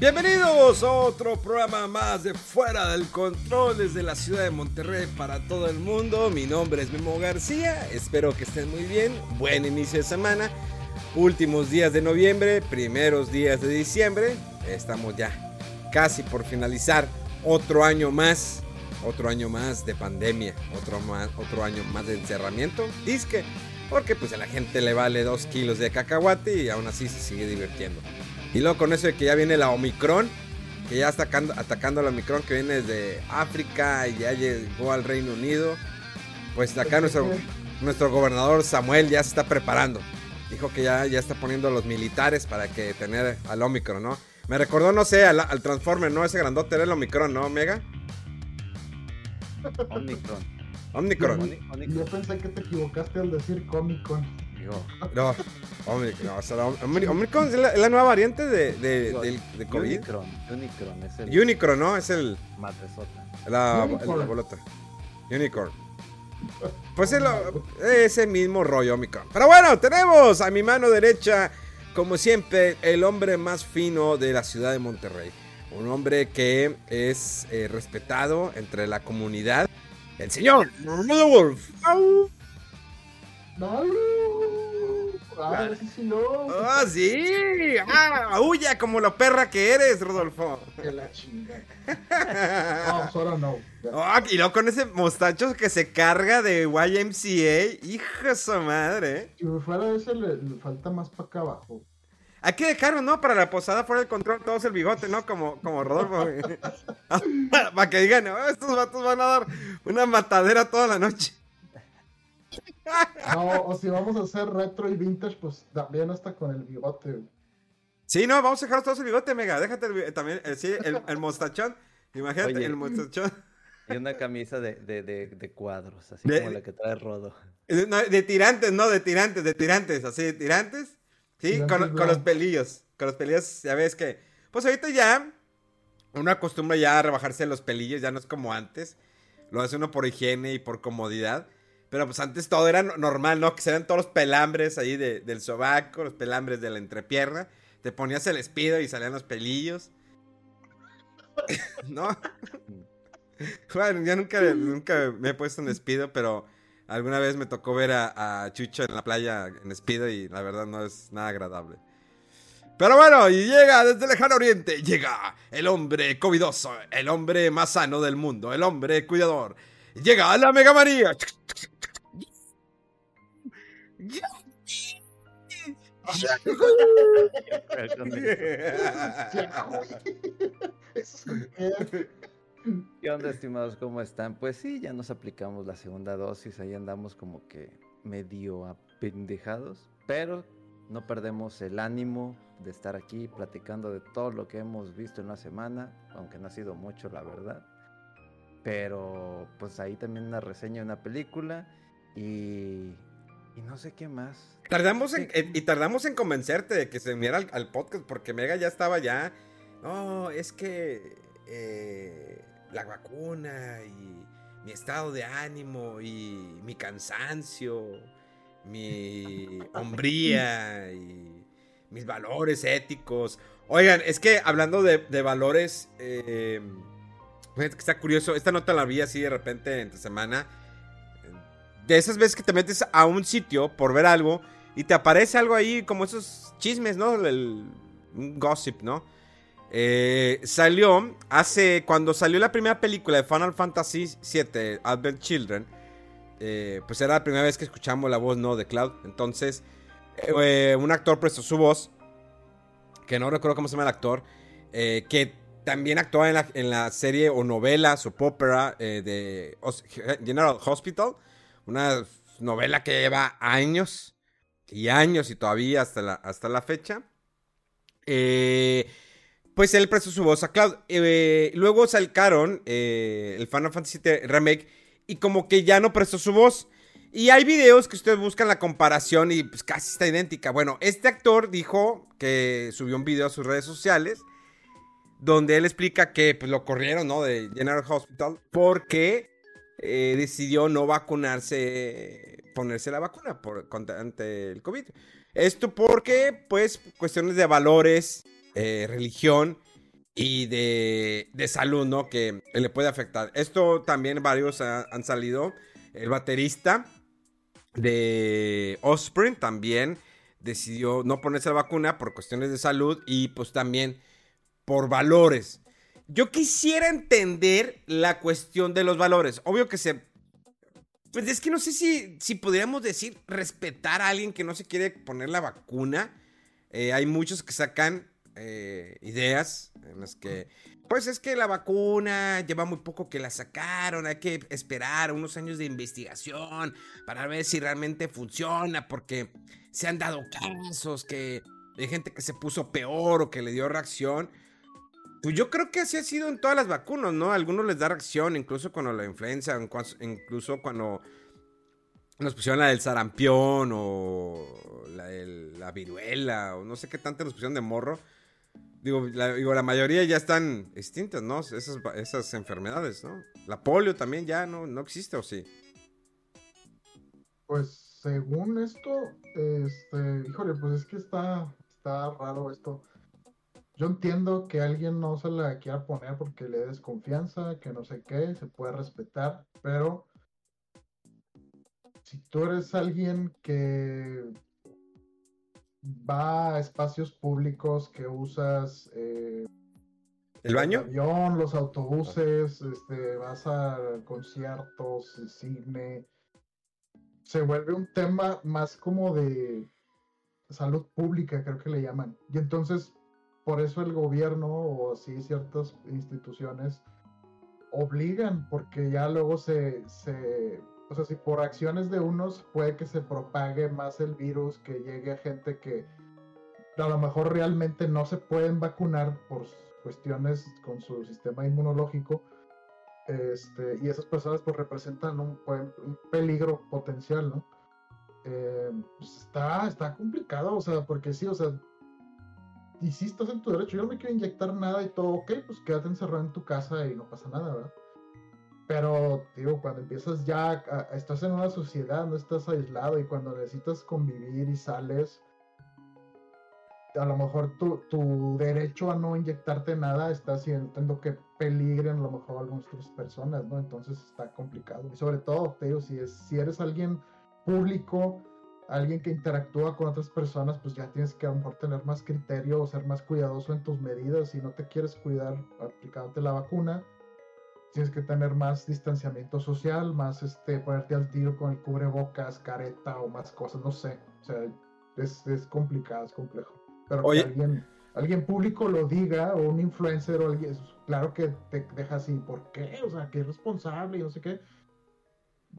Bienvenidos a otro programa más de Fuera del Control desde la ciudad de Monterrey para todo el mundo. Mi nombre es Memo García, espero que estén muy bien. Buen inicio de semana, últimos días de noviembre, primeros días de diciembre. Estamos ya casi por finalizar otro año más, otro año más de pandemia, otro, más, otro año más de encerramiento. Disque, porque pues a la gente le vale dos kilos de cacahuate y aún así se sigue divirtiendo. Y luego con eso de que ya viene la Omicron, que ya está atacando, atacando la Omicron que viene desde África y ya llegó al Reino Unido. Pues acá nuestro, nuestro gobernador Samuel ya se está preparando. Dijo que ya, ya está poniendo a los militares para que tener al Omicron, ¿no? Me recordó, no sé, al, al Transformer, ¿no? Ese grandote era el Omicron, ¿no, Mega? Omicron. Omicron. Yo pensé que te equivocaste al decir Comic Con. Digo, No, Omicron, no, o sea, Omicron es la, la nueva variante de, de, digo, del- de COVID. Unicron. Unicron es el Unicron, ¿no? Es el... madresota. La, bolota. Unicorn. Pues es lo- ese mismo rollo, Omicron. Pero bueno, tenemos a mi mano derecha, como siempre, el hombre más fino de la ciudad de Monterrey. Un hombre que es eh, respetado entre la comunidad. El señor Wolf. ¡Au! No, ah, sí, sí, no. ¡Ah, sí! ¡Ah! ¡Huya como la perra que eres, Rodolfo! Que la chingada. No, pues ahora no. Ah, y luego con ese mostacho que se carga de YMCA. ¡Hijo de su madre! Si fuera ese, le, le falta más para acá abajo. Hay que dejarlo, ¿no? Para la posada fuera del control, todos el bigote, ¿no? Como, como Rodolfo. Para que digan, "Oh, estos vatos van a dar una matadera toda la noche. No, o si vamos a hacer retro y vintage, pues también hasta con el bigote. Sí, no, vamos a dejar todos el bigote, mega. Déjate el también, eh, sí, el, el mostachón. Imagínate, Oye. el mostachón. Y una camisa de, de, de, de cuadros, así De- como la que trae Rodo. No, de tirantes, no, de tirantes, de tirantes, así, de tirantes. Sí, Tirantes con, con los pelillos. Con los pelillos, ya ves que. Pues ahorita ya. Uno acostumbra ya a rebajarse los pelillos, ya no es como antes. Lo hace uno por higiene y por comodidad. Pero pues antes todo era no- normal, ¿no? Que se todos los pelambres ahí de- del sobaco, los pelambres de la entrepierna. Te ponías el espido y salían los pelillos. ¿No? Bueno, ya nunca, nunca me he puesto en espido, pero alguna vez me tocó ver a, a Chucho en la playa en espido y la verdad no es nada agradable. Pero bueno, y llega desde el lejano oriente, llega el hombre covidoso, el hombre más sano del mundo, el hombre cuidador. Llega la Mega María. ¿Qué onda, estimados? ¿Cómo están? Pues sí, ya nos aplicamos la segunda dosis, ahí andamos como que medio apendejados, pero no perdemos el ánimo de estar aquí platicando de todo lo que hemos visto en la semana, aunque no ha sido mucho, la verdad. Pero pues ahí también una reseña de una película y, y no sé qué más. Tardamos en, en- y tardamos en convencerte de que se uniera al, al podcast porque Mega ya estaba ya. No, es que eh, la vacuna y mi estado de ánimo y mi cansancio, mi hombría y mis valores éticos. Oigan, es que hablando de, de valores, eh, fíjate que está curioso. Esta nota la vi así de repente entre semana. De esas veces que te metes a un sitio por ver algo y te aparece algo ahí como esos chismes, ¿no? El, un gossip, ¿no? Eh, salió hace. Cuando salió la primera película de Final Fantasy VII, Advent Children, eh, pues era la primera vez que escuchamos la voz no de Cloud. Entonces, eh, un actor prestó su voz, que no recuerdo cómo se llama el actor, que también actuaba en la, en la serie o novela, soap opera eh, de General Hospital, una novela que lleva años y años y todavía hasta la, hasta la fecha. Eh, pues él prestó su voz a Cloud. Eh, luego sacaron eh, el Final Fantasy VII Remake y como que ya no prestó su voz. Y hay videos que ustedes buscan la comparación y pues casi está idéntica. Bueno, este actor dijo que subió un video a sus redes sociales donde él explica que pues, lo corrieron, ¿no? De General Hospital porque eh, decidió no vacunarse, ponerse la vacuna por, ante el COVID. Esto porque, pues, cuestiones de valores, eh, religión y de, de salud, ¿no? Que le puede afectar. Esto también varios ha- han salido. El baterista de Offspring también decidió no ponerse la vacuna por cuestiones de salud y pues también por valores. Yo quisiera entender la cuestión de los valores. Obvio que se... Pues es que no sé si, si podríamos decir respetar a alguien que no se quiere poner la vacuna. Eh, hay muchos que sacan eh, ideas en las que, pues es que la vacuna lleva muy poco que la sacaron, hay que esperar unos años de investigación para ver si realmente funciona, porque se han dado casos que hay gente que se puso peor o que le dio reacción. Pues yo creo que así ha sido en todas las vacunas, ¿no? Algunos les da reacción, incluso cuando la influenza, incluso cuando nos pusieron la del sarampión o la, viruela o no sé qué tanto nos pusieron de morro. Digo la, digo, la mayoría ya están extintas, ¿no? Esas, esas enfermedades, ¿no? La polio también ya no, no existe, ¿o sí? Pues según esto, este, híjole, pues es que está, está raro esto. Yo entiendo que alguien no se la quiera poner porque le desconfianza, que no sé qué, se puede respetar, pero si tú eres alguien que va a espacios públicos, que usas eh, ¿El baño? el avión, los autobuses, este, vas a conciertos, cine. Se vuelve un tema más como de salud pública, creo que le llaman. Y entonces, por eso el gobierno o así ciertas instituciones obligan, porque ya luego se, se, o sea, si por acciones de unos puede que se propague más el virus, que llegue a gente que a lo mejor realmente no se pueden vacunar por cuestiones con su sistema inmunológico. Este, y esas personas pues representan un, un peligro potencial, ¿no? Eh, pues, está, está complicado, o sea, porque sí, o sea, y sí estás en tu derecho, yo no me quiero inyectar nada y todo, ok, pues quédate encerrado en tu casa y no pasa nada, ¿verdad? Pero, digo, cuando empiezas ya, a- a- estás en una sociedad, no estás aislado y cuando necesitas convivir y sales, a lo mejor tu, tu derecho a no inyectarte nada está haciendo que peligren a lo mejor algunas otras personas, ¿no? Entonces está complicado. Y sobre todo, te digo, si, es, si eres alguien público, alguien que interactúa con otras personas, pues ya tienes que a lo mejor tener más criterio o ser más cuidadoso en tus medidas. Si no te quieres cuidar aplicándote la vacuna, tienes que tener más distanciamiento social, más este, ponerte al tiro con el cubrebocas, careta o más cosas, no sé. O sea, es, es complicado, es complejo. Pero Oye. que alguien, alguien público lo diga, o un influencer, o alguien, claro que te deja así, ¿por qué? O sea, que es responsable y no sé qué.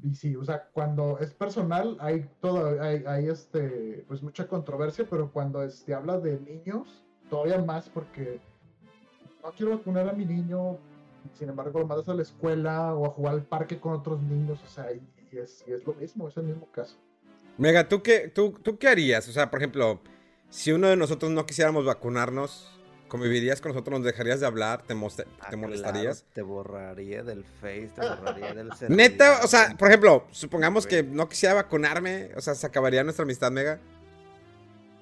Y sí, o sea, cuando es personal hay todo, hay, hay este, pues mucha controversia, pero cuando este, habla de niños, todavía más porque no quiero vacunar a mi niño, sin embargo lo mandas a la escuela o a jugar al parque con otros niños, o sea, y, y es, y es lo mismo, es el mismo caso. Mega, ¿tú qué, tú, ¿tú qué harías? O sea, por ejemplo, si uno de nosotros no quisiéramos vacunarnos, ¿convivirías con nosotros? ¿Nos dejarías de hablar? ¿Te, mos- te Ah, molestarías? claro, te borraría del Face, te borraría del Neta, o sea, por ejemplo, supongamos que no quisiera vacunarme, o sea, se acabaría nuestra amistad, Mega.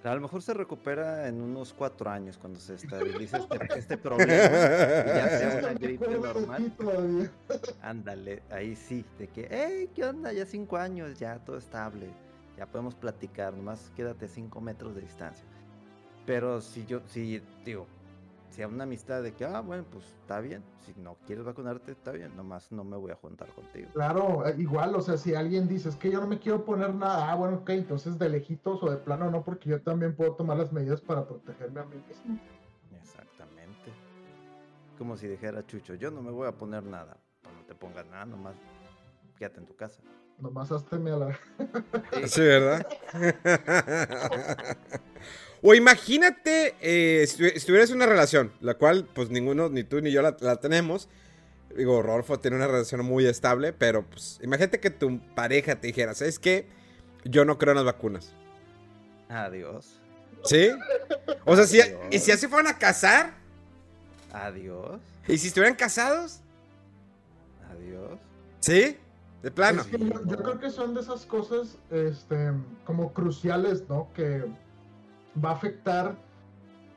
A lo mejor se recupera en unos cuatro años cuando se estabilice este, este problema. y ya sea una gripe normal. Ándale, ahí sí, de que, hey, ¿qué onda? Ya cinco años, ya todo estable. Ya podemos platicar, nomás quédate cinco metros de distancia. Pero si yo, si, digo, sea una amistad de que, ah, bueno, pues está bien, si no quieres vacunarte, está bien, nomás no me voy a juntar contigo. Claro, eh, igual, o sea, si alguien dice, es que yo no me quiero poner nada, ah, bueno, ok, entonces de lejitos o de plano no, porque yo también puedo tomar las medidas para protegerme a mí mismo. Exactamente. Como si dijera Chucho, yo no me voy a poner nada. Pues no te pongas nada, nomás quédate en tu casa. Nomás hazte a la... Sí, ¿verdad? o imagínate eh, si estuvieras en una relación, la cual pues ninguno, ni tú ni yo la, la tenemos. Digo, Rolfo tiene una relación muy estable, pero pues imagínate que tu pareja te dijera, ¿sabes qué? Yo no creo en las vacunas. Adiós. ¿Sí? O sea, si, Adiós. ¿y si ya se fueran a casar? Adiós. ¿Y si estuvieran casados? Adiós. ¿Sí? De plano. Es que yo, yo creo que son de esas cosas este, como cruciales, ¿no? Que va a afectar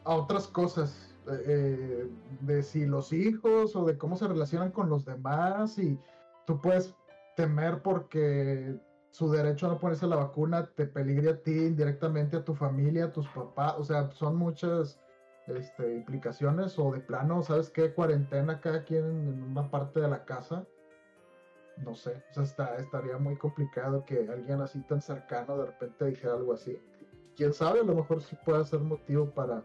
a otras cosas. eh, eh, de si los hijos o de cómo se relacionan con los demás. Y tú puedes temer porque su derecho a no ponerse la vacuna te peligre a ti indirectamente, a tu familia, a tus papás. O sea, son muchas este, implicaciones. O de plano, ¿sabes qué? Cuarentena cada quien en una parte de la casa no sé, o sea, estaría muy complicado que alguien así tan cercano de repente dijera algo así. Quién sabe, a lo mejor sí puede ser motivo para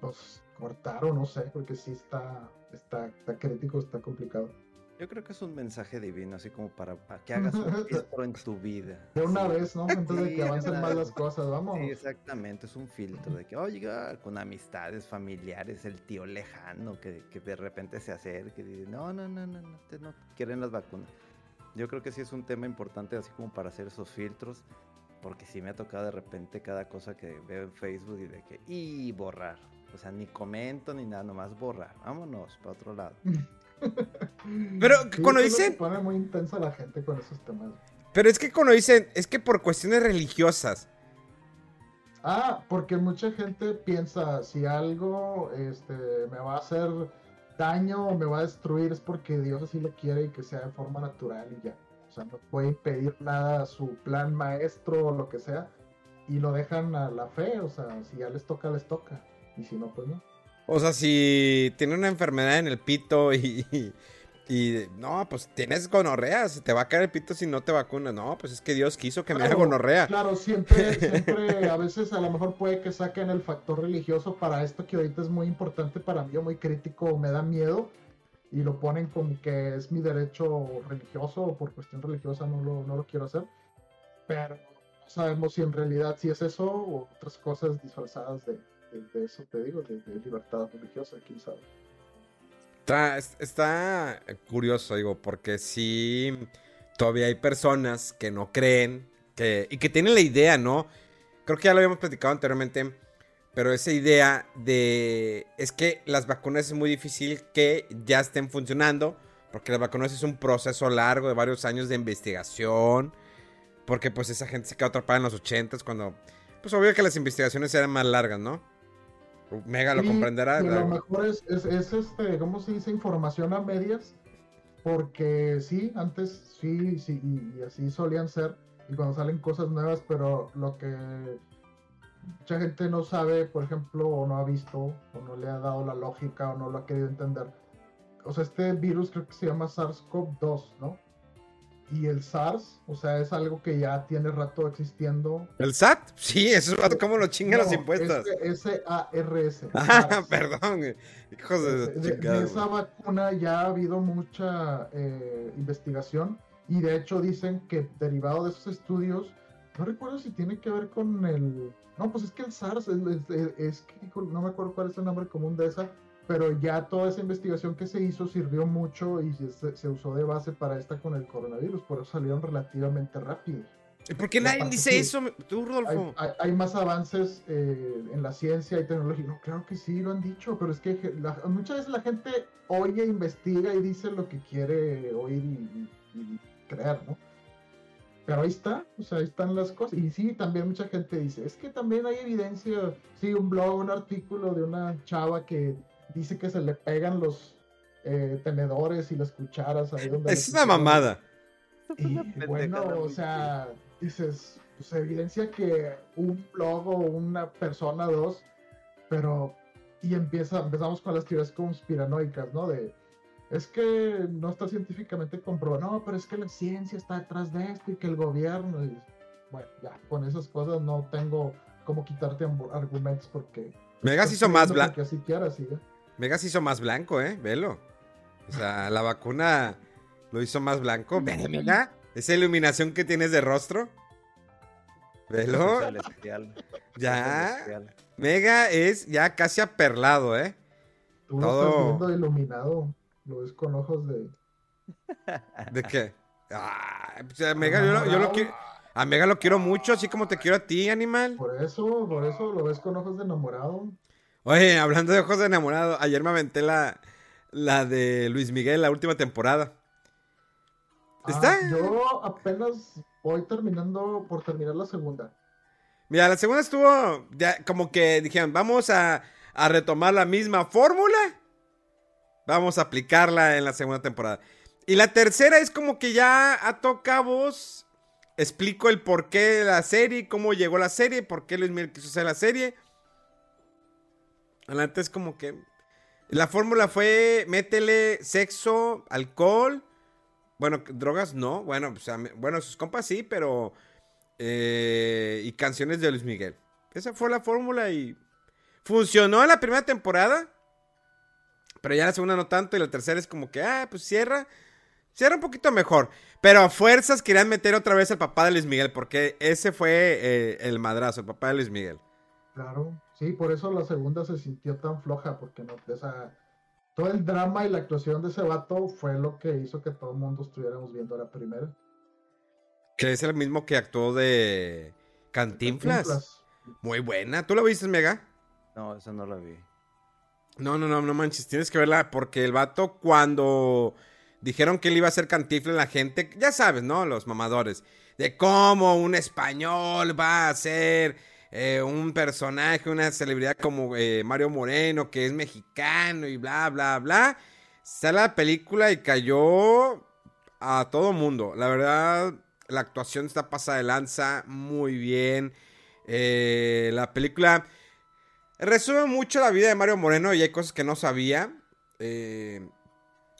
pues cortar o no sé, porque sí está, está, está crítico, está complicado. Yo creo que es un mensaje divino, así como para, para que hagas un filtro en tu vida. De una Sí. vez, ¿no? Antes de Sí, que avancen vez. las cosas, vamos. Sí, exactamente, es un filtro de que, oiga, con amistades, familiares, el tío lejano que, que de repente se acerca y dice, no, no, no, no, no, ustedes no quieren las vacunas. Yo creo que sí es un tema importante así como para hacer esos filtros, porque sí me ha tocado de repente cada cosa que veo en Facebook y de que, y borrar. O sea, ni comento ni nada, nomás borrar. Vámonos para otro lado. Pero Sí, cuando eso Se dicen, pone muy intensa la gente con esos temas. pero es que cuando dicen, es que por cuestiones religiosas. Ah, porque mucha gente piensa, si algo este, me va a hacer daño o me va a destruir es porque Dios así lo quiere y que sea de forma natural y ya. O sea, no puede impedir nada a su plan maestro o lo que sea y lo dejan a la fe, o sea, si ya les toca, les toca. Y si no, pues no. O sea, si tiene una enfermedad en el pito y, y, y, no, pues tienes gonorrea, se te va a caer el pito si no te vacunas. No, pues es que Dios quiso que me haga gonorrea. Claro, siempre, siempre, a veces a lo mejor puede que saquen el factor religioso para esto que ahorita es muy importante para mí o muy crítico o me da miedo y lo ponen como que es mi derecho religioso o por cuestión religiosa no lo, no lo quiero hacer. Pero no sabemos si en realidad si es eso o otras cosas disfrazadas de, de- de eso, te digo, de, de libertad religiosa, quién sabe. Está, está curioso, digo, porque sí, todavía hay personas que no creen que, y que tienen la idea, ¿no? Creo que ya lo habíamos platicado anteriormente, pero esa idea de es que las vacunas es muy difícil que ya estén funcionando, porque las vacunas es un proceso largo de varios años de investigación, porque pues esa gente se quedó atrapada en los 80 cuando, pues obvio que las investigaciones eran más largas, ¿no? Mega lo Sí, comprenderá. la- lo mejor es, es, es, este, ¿cómo se dice? Información a medias. Porque sí, antes sí, sí, y, y así solían ser. Y cuando salen cosas nuevas, pero lo que mucha gente no sabe, por ejemplo, o no ha visto, o no le ha dado la lógica, o no lo ha querido entender. O sea, este virus creo que se llama SARS-CoV-2, ¿no? Y el SARS, o sea, es algo que ya tiene rato existiendo. ¿El SAT? Sí, eso es como lo chingan los No, impuestos. es S-A-R-S. Ah, perdón. Hijos de, de, de chingada, esa vacuna ya ha habido mucha eh, investigación y de hecho dicen que derivado de esos estudios, no recuerdo si tiene que ver con el... No, pues es que el SARS es, es- es que no me acuerdo cuál es el nombre común de esa, pero ya toda esa investigación que se hizo sirvió mucho y se, se usó de base para esta con el coronavirus, por eso salieron relativamente rápidos. ¿Y ¿Por qué nadie dice eso, tú, Hay, Rodolfo? hay- hay más avances eh, en la ciencia y tecnología. No, claro que sí, lo han dicho, pero es que la- muchas veces la gente oye, investiga y dice lo que quiere oír y, y- y creer, ¿no? Pero ahí está, o sea, ahí están las cosas. Y sí, también mucha gente dice, es que también hay evidencia, sí, un blog, un artículo de una chava que dice que se le pegan los eh, tenedores y las cucharas ahí donde... Es una mamada. y bueno, o sea, dices, pues evidencia que un blog o una persona, dos, pero y empieza, empezamos con las teorías conspiranoicas, ¿no? De, es que no está científicamente comprobado, no, pero es que la ciencia está detrás de esto y que el gobierno, y, bueno, ya, con esas cosas no tengo cómo quitarte argumentos porque... Megas hizo más blanco. Así quieras, ¿sí? Megas hizo más blanco, ¿eh? Velo. O sea, la vacuna lo hizo más blanco. Mega. Esa iluminación que tienes de rostro. Velo. Ya. Mega es ya casi aperlado, ¿eh? Tú lo estás viendo iluminado. Lo ves con ojos de. ¿De qué? Ah, pues a Mega, yo, lo, quiero. A Mega lo quiero mucho, así como te quiero a ti, animal. Por eso, por eso lo ves con ojos de enamorado. Oye, hablando de ojos de enamorado, ayer me aventé la, la de Luis Miguel, la última temporada. Ah, ¿Está? Yo apenas voy terminando por terminar la segunda. Mira, la segunda estuvo ya como que dijeron, vamos a, a retomar la misma fórmula. Vamos a aplicarla en la segunda temporada. Y la tercera es como que ya a cabos. Explico el porqué de la serie, cómo llegó la serie, por qué Luis Miguel quiso hacer la serie. Adelante es como que. La fórmula fue: métele sexo, alcohol. Bueno, drogas no. Bueno, bueno, sus compas sí, pero. Eh, y canciones de Luis Miguel. Esa fue la fórmula y. Funcionó en la primera temporada. Pero ya la segunda no tanto. Y la tercera es como que, ah, pues cierra. Cierra un poquito mejor. Pero a fuerzas querían meter otra vez al papá de Luis Miguel. Porque ese fue eh, el madrazo, el papá de Luis Miguel. Claro. Sí, por eso la segunda se sintió tan floja, porque no, esa, todo el drama y la actuación de ese vato fue lo que hizo que todo el mundo estuviéramos viendo la primera. Que es el mismo que actuó de Cantinflas. Muy buena. ¿Tú la viste, Mega? No, esa no la vi. No, no, no, no manches. Tienes que verla porque el vato cuando dijeron que él iba a ser Cantinflas, la gente, ya sabes, ¿no? Los mamadores. De cómo un español va a ser eh, un personaje, una celebridad como eh, Mario Moreno, que es mexicano y bla, bla, bla. Sale la película y cayó a todo mundo. La verdad, la actuación está pasada de lanza muy bien. Eh, la película resume mucho la vida de Mario Moreno y hay cosas que no sabía.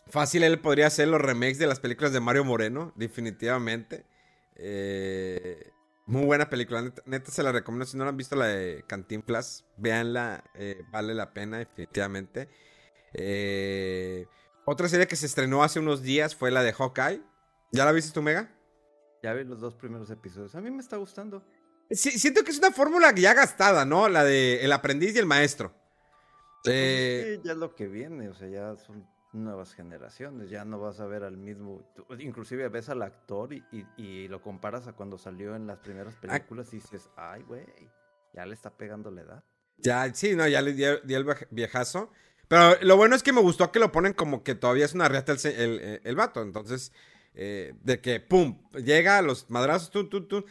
fácil, él podría hacer los remakes de las películas de Mario Moreno, definitivamente. Eh, muy buena película, neta, se la recomiendo. Si no la han visto la de Cantinflas, véanla, eh, vale la pena, definitivamente. Eh, otra serie que se estrenó hace unos días fue la de Hawkeye. ¿Ya la viste tú, Mega? Ya vi los dos primeros episodios. A mí me está gustando. Siento que es una fórmula ya gastada, ¿no? La de El aprendiz y el maestro. Pues eh, ya es lo que viene, o sea, ya son nuevas generaciones, ya no vas a ver al mismo, inclusive ves al actor y, lo comparas a cuando salió en las primeras ah. películas y dices, ay, güey, ya le está pegando la edad. Ya, sí, no, ya le di, el viejazo. Pero lo bueno es que me gustó que lo ponen como que todavía es una reata el, el, vato. Entonces, eh, de que, pum, llega a los madrazos, tú, tú, tú.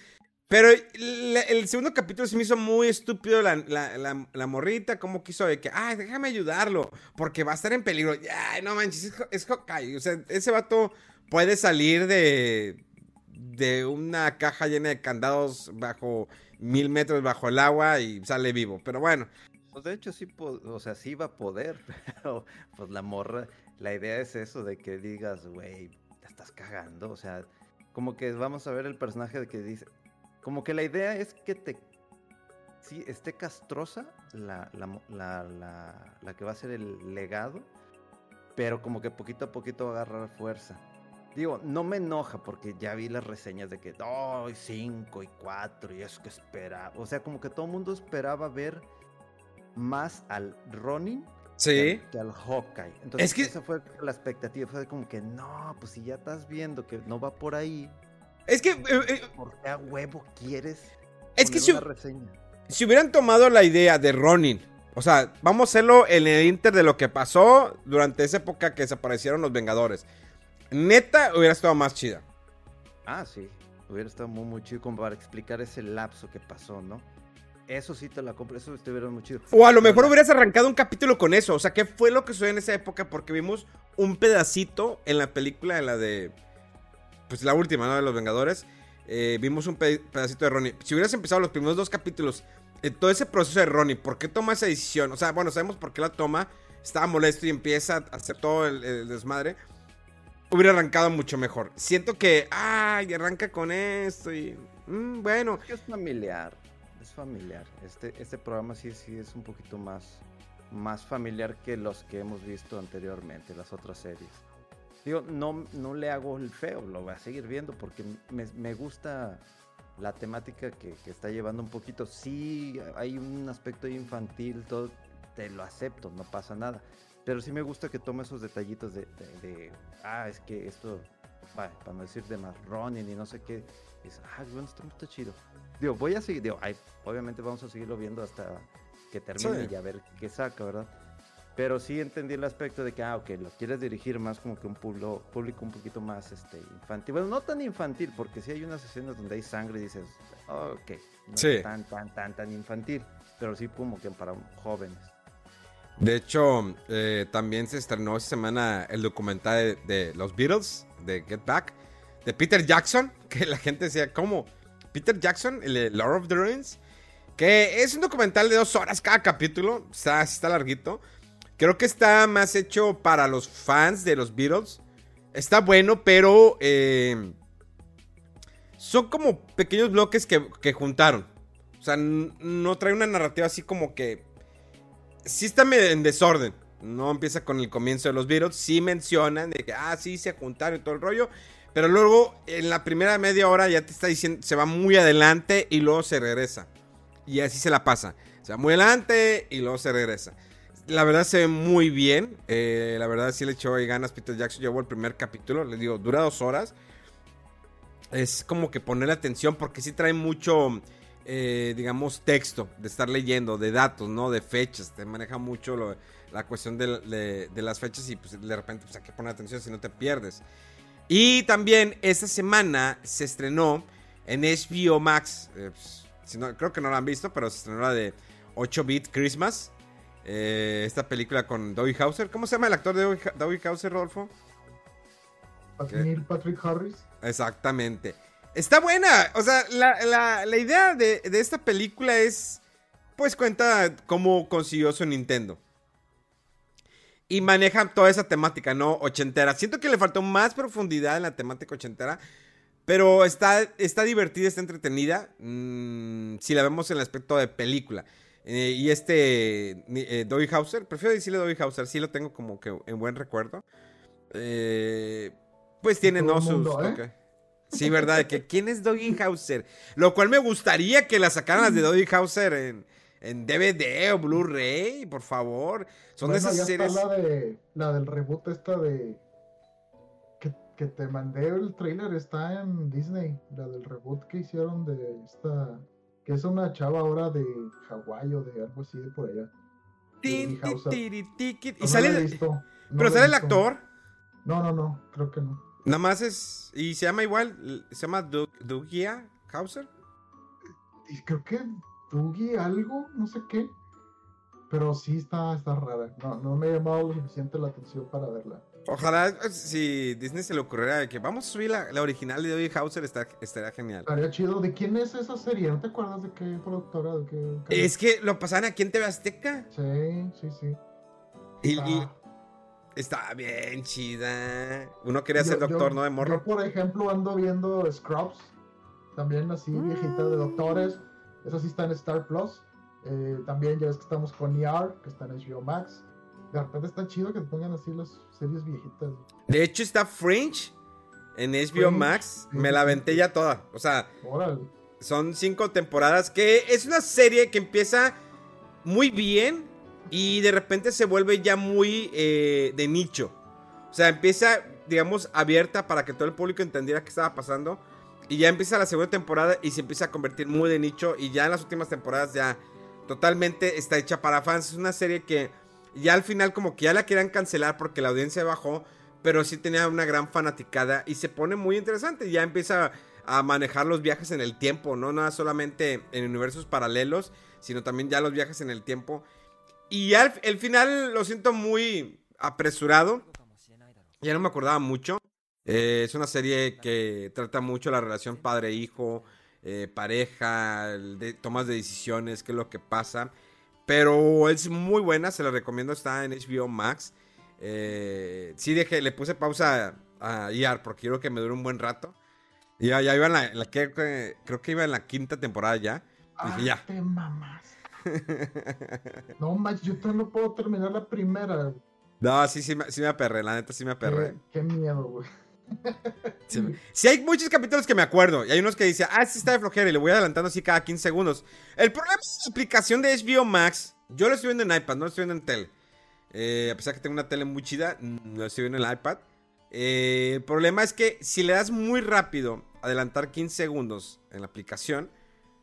Pero el segundo capítulo se me hizo muy estúpido la, morrita, como quiso de que, ay, déjame ayudarlo, porque va a estar en peligro. Ay, no manches, es, es. O sea, ese vato puede salir de, de una caja llena de candados bajo mil metros bajo el agua y sale vivo. Pero bueno. Pues de hecho sí, o sea, sí va a poder, pero pues la morra, la idea es eso de que digas, güey, te estás cagando, o sea, como que vamos a ver el personaje de que dice, como que la idea es que te sí, esté castrosa la, la, que va a ser el legado, pero como que poquito a poquito va a agarrar fuerza. Digo, no me enoja porque ya vi las reseñas de que, oh, cinco y cuatro y eso que espera. O sea, como que todo el mundo esperaba ver más al Ronin sí. que, al Hawkeye. Entonces, es que... esa fue la expectativa. Fue como que, no, pues si ya estás viendo que no va por ahí, es que. Eh, eh, ¿Por qué a huevo quieres? Es que si, si hubieran tomado la idea de Ronin, o sea, vamos a hacerlo en el inter de lo que pasó durante esa época que desaparecieron los Vengadores. Neta, hubiera estado más chida. Ah, sí. Hubiera estado muy, muy chido como para explicar ese lapso que pasó, ¿no? Eso sí te la compro, eso estuviera muy chido. O a lo mejor hubieras arrancado un capítulo con eso. O sea, ¿qué fue lo que sucedió en esa época? Porque vimos un pedacito en la película, en la de pues la última, ¿no? De los Vengadores. Eh, vimos un pedacito de Ronnie. Si hubieras empezado los primeros dos capítulos eh, todo ese proceso de Ronnie, ¿por qué toma esa decisión? O sea, bueno, sabemos por qué la toma. Estaba molesto y empieza a hacer todo el, desmadre. Hubiera arrancado mucho mejor. Siento que, ay, arranca con esto y. mm, bueno, es familiar, es familiar. Este, este programa sí, sí es un poquito más, más familiar que los que hemos visto anteriormente, las otras series. Digo, no, no le hago el feo, lo voy a seguir viendo porque me, me gusta la temática que, que está llevando un poquito. Sí, hay un aspecto infantil, todo, te lo acepto, no pasa nada. Pero sí me gusta que tome esos detallitos de, de- de, ah, es que esto, para no decir de Ronin y no sé qué, es, ah, bueno, esto está chido. Digo, voy a seguir, digo, ay, obviamente vamos a seguirlo viendo hasta que termine Sí. y a ver qué saca, ¿verdad? Pero sí entendí el aspecto de que, ah, ok, lo quieres dirigir más como que un público, público un poquito más este, infantil. Bueno, no tan infantil, porque sí hay unas escenas donde hay sangre y dices, "Oh, ok, no Sí. es tan, tan, tan, tan infantil, pero sí como que para jóvenes. De hecho, eh, también se estrenó esta semana el documental de, de los Beatles, de Get Back, de Peter Jackson, que la gente decía, ¿cómo? Peter Jackson, el de Lord of the Rings, que es un documental de dos horas cada capítulo, está, está larguito. Creo que está más hecho para los fans de los Beatles. Está bueno, pero eh, son como pequeños bloques que, juntaron. O sea, no trae una narrativa así como que sí está en desorden. No empieza con el comienzo de los Beatles. Sí mencionan de que, ah, sí, se juntaron y todo el rollo. Pero luego, en la primera media hora, ya te está diciendo, se va muy adelante y luego se regresa. Y así se la pasa. Se va muy adelante y luego se regresa. La verdad se ve muy bien. eh, la verdad sí le echó ganas Peter Jackson. Llevó el primer capítulo. Les digo, dura dos horas. Es como que poner atención porque sí trae mucho, eh, digamos, texto de estar leyendo, de datos, ¿no? De fechas. Te maneja mucho la cuestión de, las fechas y pues de repente pues, hay que poner atención si no te pierdes. Y también esta semana se estrenó en HBO Max. eh, pues, creo que no la han visto, pero se estrenó la de 8-Bit Christmas. Eh, esta película con Dewey Hauser. ¿Cómo se llama el actor de Dewey Hauser, Rodolfo? Neil Patrick Harris. Exactamente. Está buena. O sea, la, la- la idea de, de esta película es. Pues cuenta cómo consiguió su Nintendo. Y maneja toda esa temática, ¿no? Ochentera. Siento que le faltó más profundidad en la temática ochentera. Pero está, está divertida, está entretenida. mm, si la vemos en el aspecto de película. Eh, y este eh, Dewey Hauser, prefiero decirle Dewey Hauser, sí lo tengo como que en buen recuerdo. Eh, pues tiene no sus. mundo, ¿eh? Sí, ¿verdad? Que quién es Doggy Hauser. Lo cual me gustaría que la sacaran las de Doggy Hauser en, en DVD o Blu-ray, por favor. Son Bueno, de esas ya series. está la, de, la del reboot esta de... Que, que te mandé el trailer, está en Disney. La del reboot que hicieron de esta... Que es una chava ahora de Hawái o de algo así de por allá. Tin, tiri. No, Y sale. visto, no pero sale el actor. No, no, no, creo que no. Nada más es. Y se llama igual. Se llama Doug- Dougie Hauser. Y creo que Dougie algo, no sé qué. Pero sí está, está rara. No, no me ha llamado lo suficiente la atención para verla. Ojalá eh, si Disney se le ocurriera de que vamos a subir la, la original de Doggy Hauser, está- estaría genial. Estaría chido. ¿De quién es esa serie? ¿No te acuerdas de qué productora? De qué... Es que lo pasaban aquí en TV Azteca. Sí, sí, sí. Y, y Ah. está bien chida. Uno quería ser Yo- doctor, yo- ¿no? De morro. Yo, por ejemplo, ando viendo Scrubs. También así, viejita de doctores. Eso sí está en Star Plus. Eh, también ya ves que estamos con ER, que está en HBO Max. De repente está chido que te pongan así las series viejitas. De hecho, está Fringe en HBO Fringe, Max. Me la aventé ya toda. O sea, Órale. son cinco temporadas. Que es una serie que empieza muy bien. Y de repente se vuelve ya muy eh, de nicho. O sea, empieza, digamos, abierta para que todo el público entendiera qué estaba pasando. Y ya empieza la segunda temporada y se empieza a convertir muy de nicho. Y ya en las últimas temporadas ya totalmente está hecha para fans. Es una serie que ya al final como que ya la querían cancelar porque la audiencia bajó. Pero sí tenía una gran fanaticada y se pone muy interesante. Ya empieza a manejar los viajes en el tiempo, no nada solamente en universos paralelos, sino también ya los viajes en el tiempo. Y ya el, final lo siento muy apresurado. Ya no me acordaba mucho. Eh, es una serie que trata mucho la relación padre-hijo. eh, pareja, de, tomas de decisiones, qué es lo que pasa. Pero es muy buena, se la recomiendo, está en HBO Max. Eh, sí, dejé, le puse pausa a, IAR porque quiero que me dure un buen rato. Y ya, ya iba en la, en la que, que- creo que iba en la quinta temporada ya. Dije, Ah, ya. te mamás. No manches, yo todavía no puedo terminar la primera. No, sí, sí, me- sí me aperré, la neta sí me aperré. Qué, qué miedo, güey. Sí hay muchos capítulos que me acuerdo. Y hay unos que dicen, ah, sí está de flojera. Y le voy adelantando así cada 15 segundos. El problema es la aplicación de HBO Max. Yo lo estoy viendo en iPad, no lo estoy viendo en tele. Eh, a pesar que tengo una tele muy chida, mm, lo estoy viendo en el iPad. Eh, el problema es que si le das muy rápido, adelantar 15 segundos en la aplicación,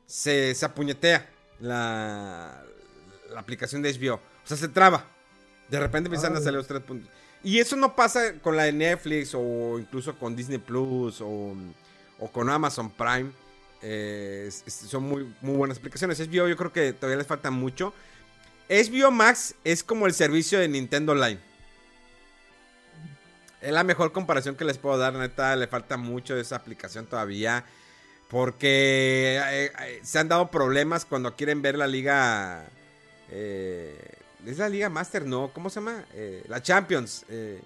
se, se apuñetea la, la aplicación de HBO. O sea, se traba. De repente empiezan a Ay. salir los tres puntos. Y eso no pasa con la de Netflix o incluso con Disney Plus o, con Amazon Prime. Eh, son muy, muy buenas aplicaciones. HBO yo creo que todavía les falta mucho. HBO Max es como el servicio de Nintendo Online. Es la mejor comparación que les puedo dar, neta. Le falta mucho de esa aplicación todavía. Porque eh, eh, se han dado problemas cuando quieren ver la liga. eh, ¿Es la liga Master? No, ¿cómo se llama? Eh, la Champions. eh,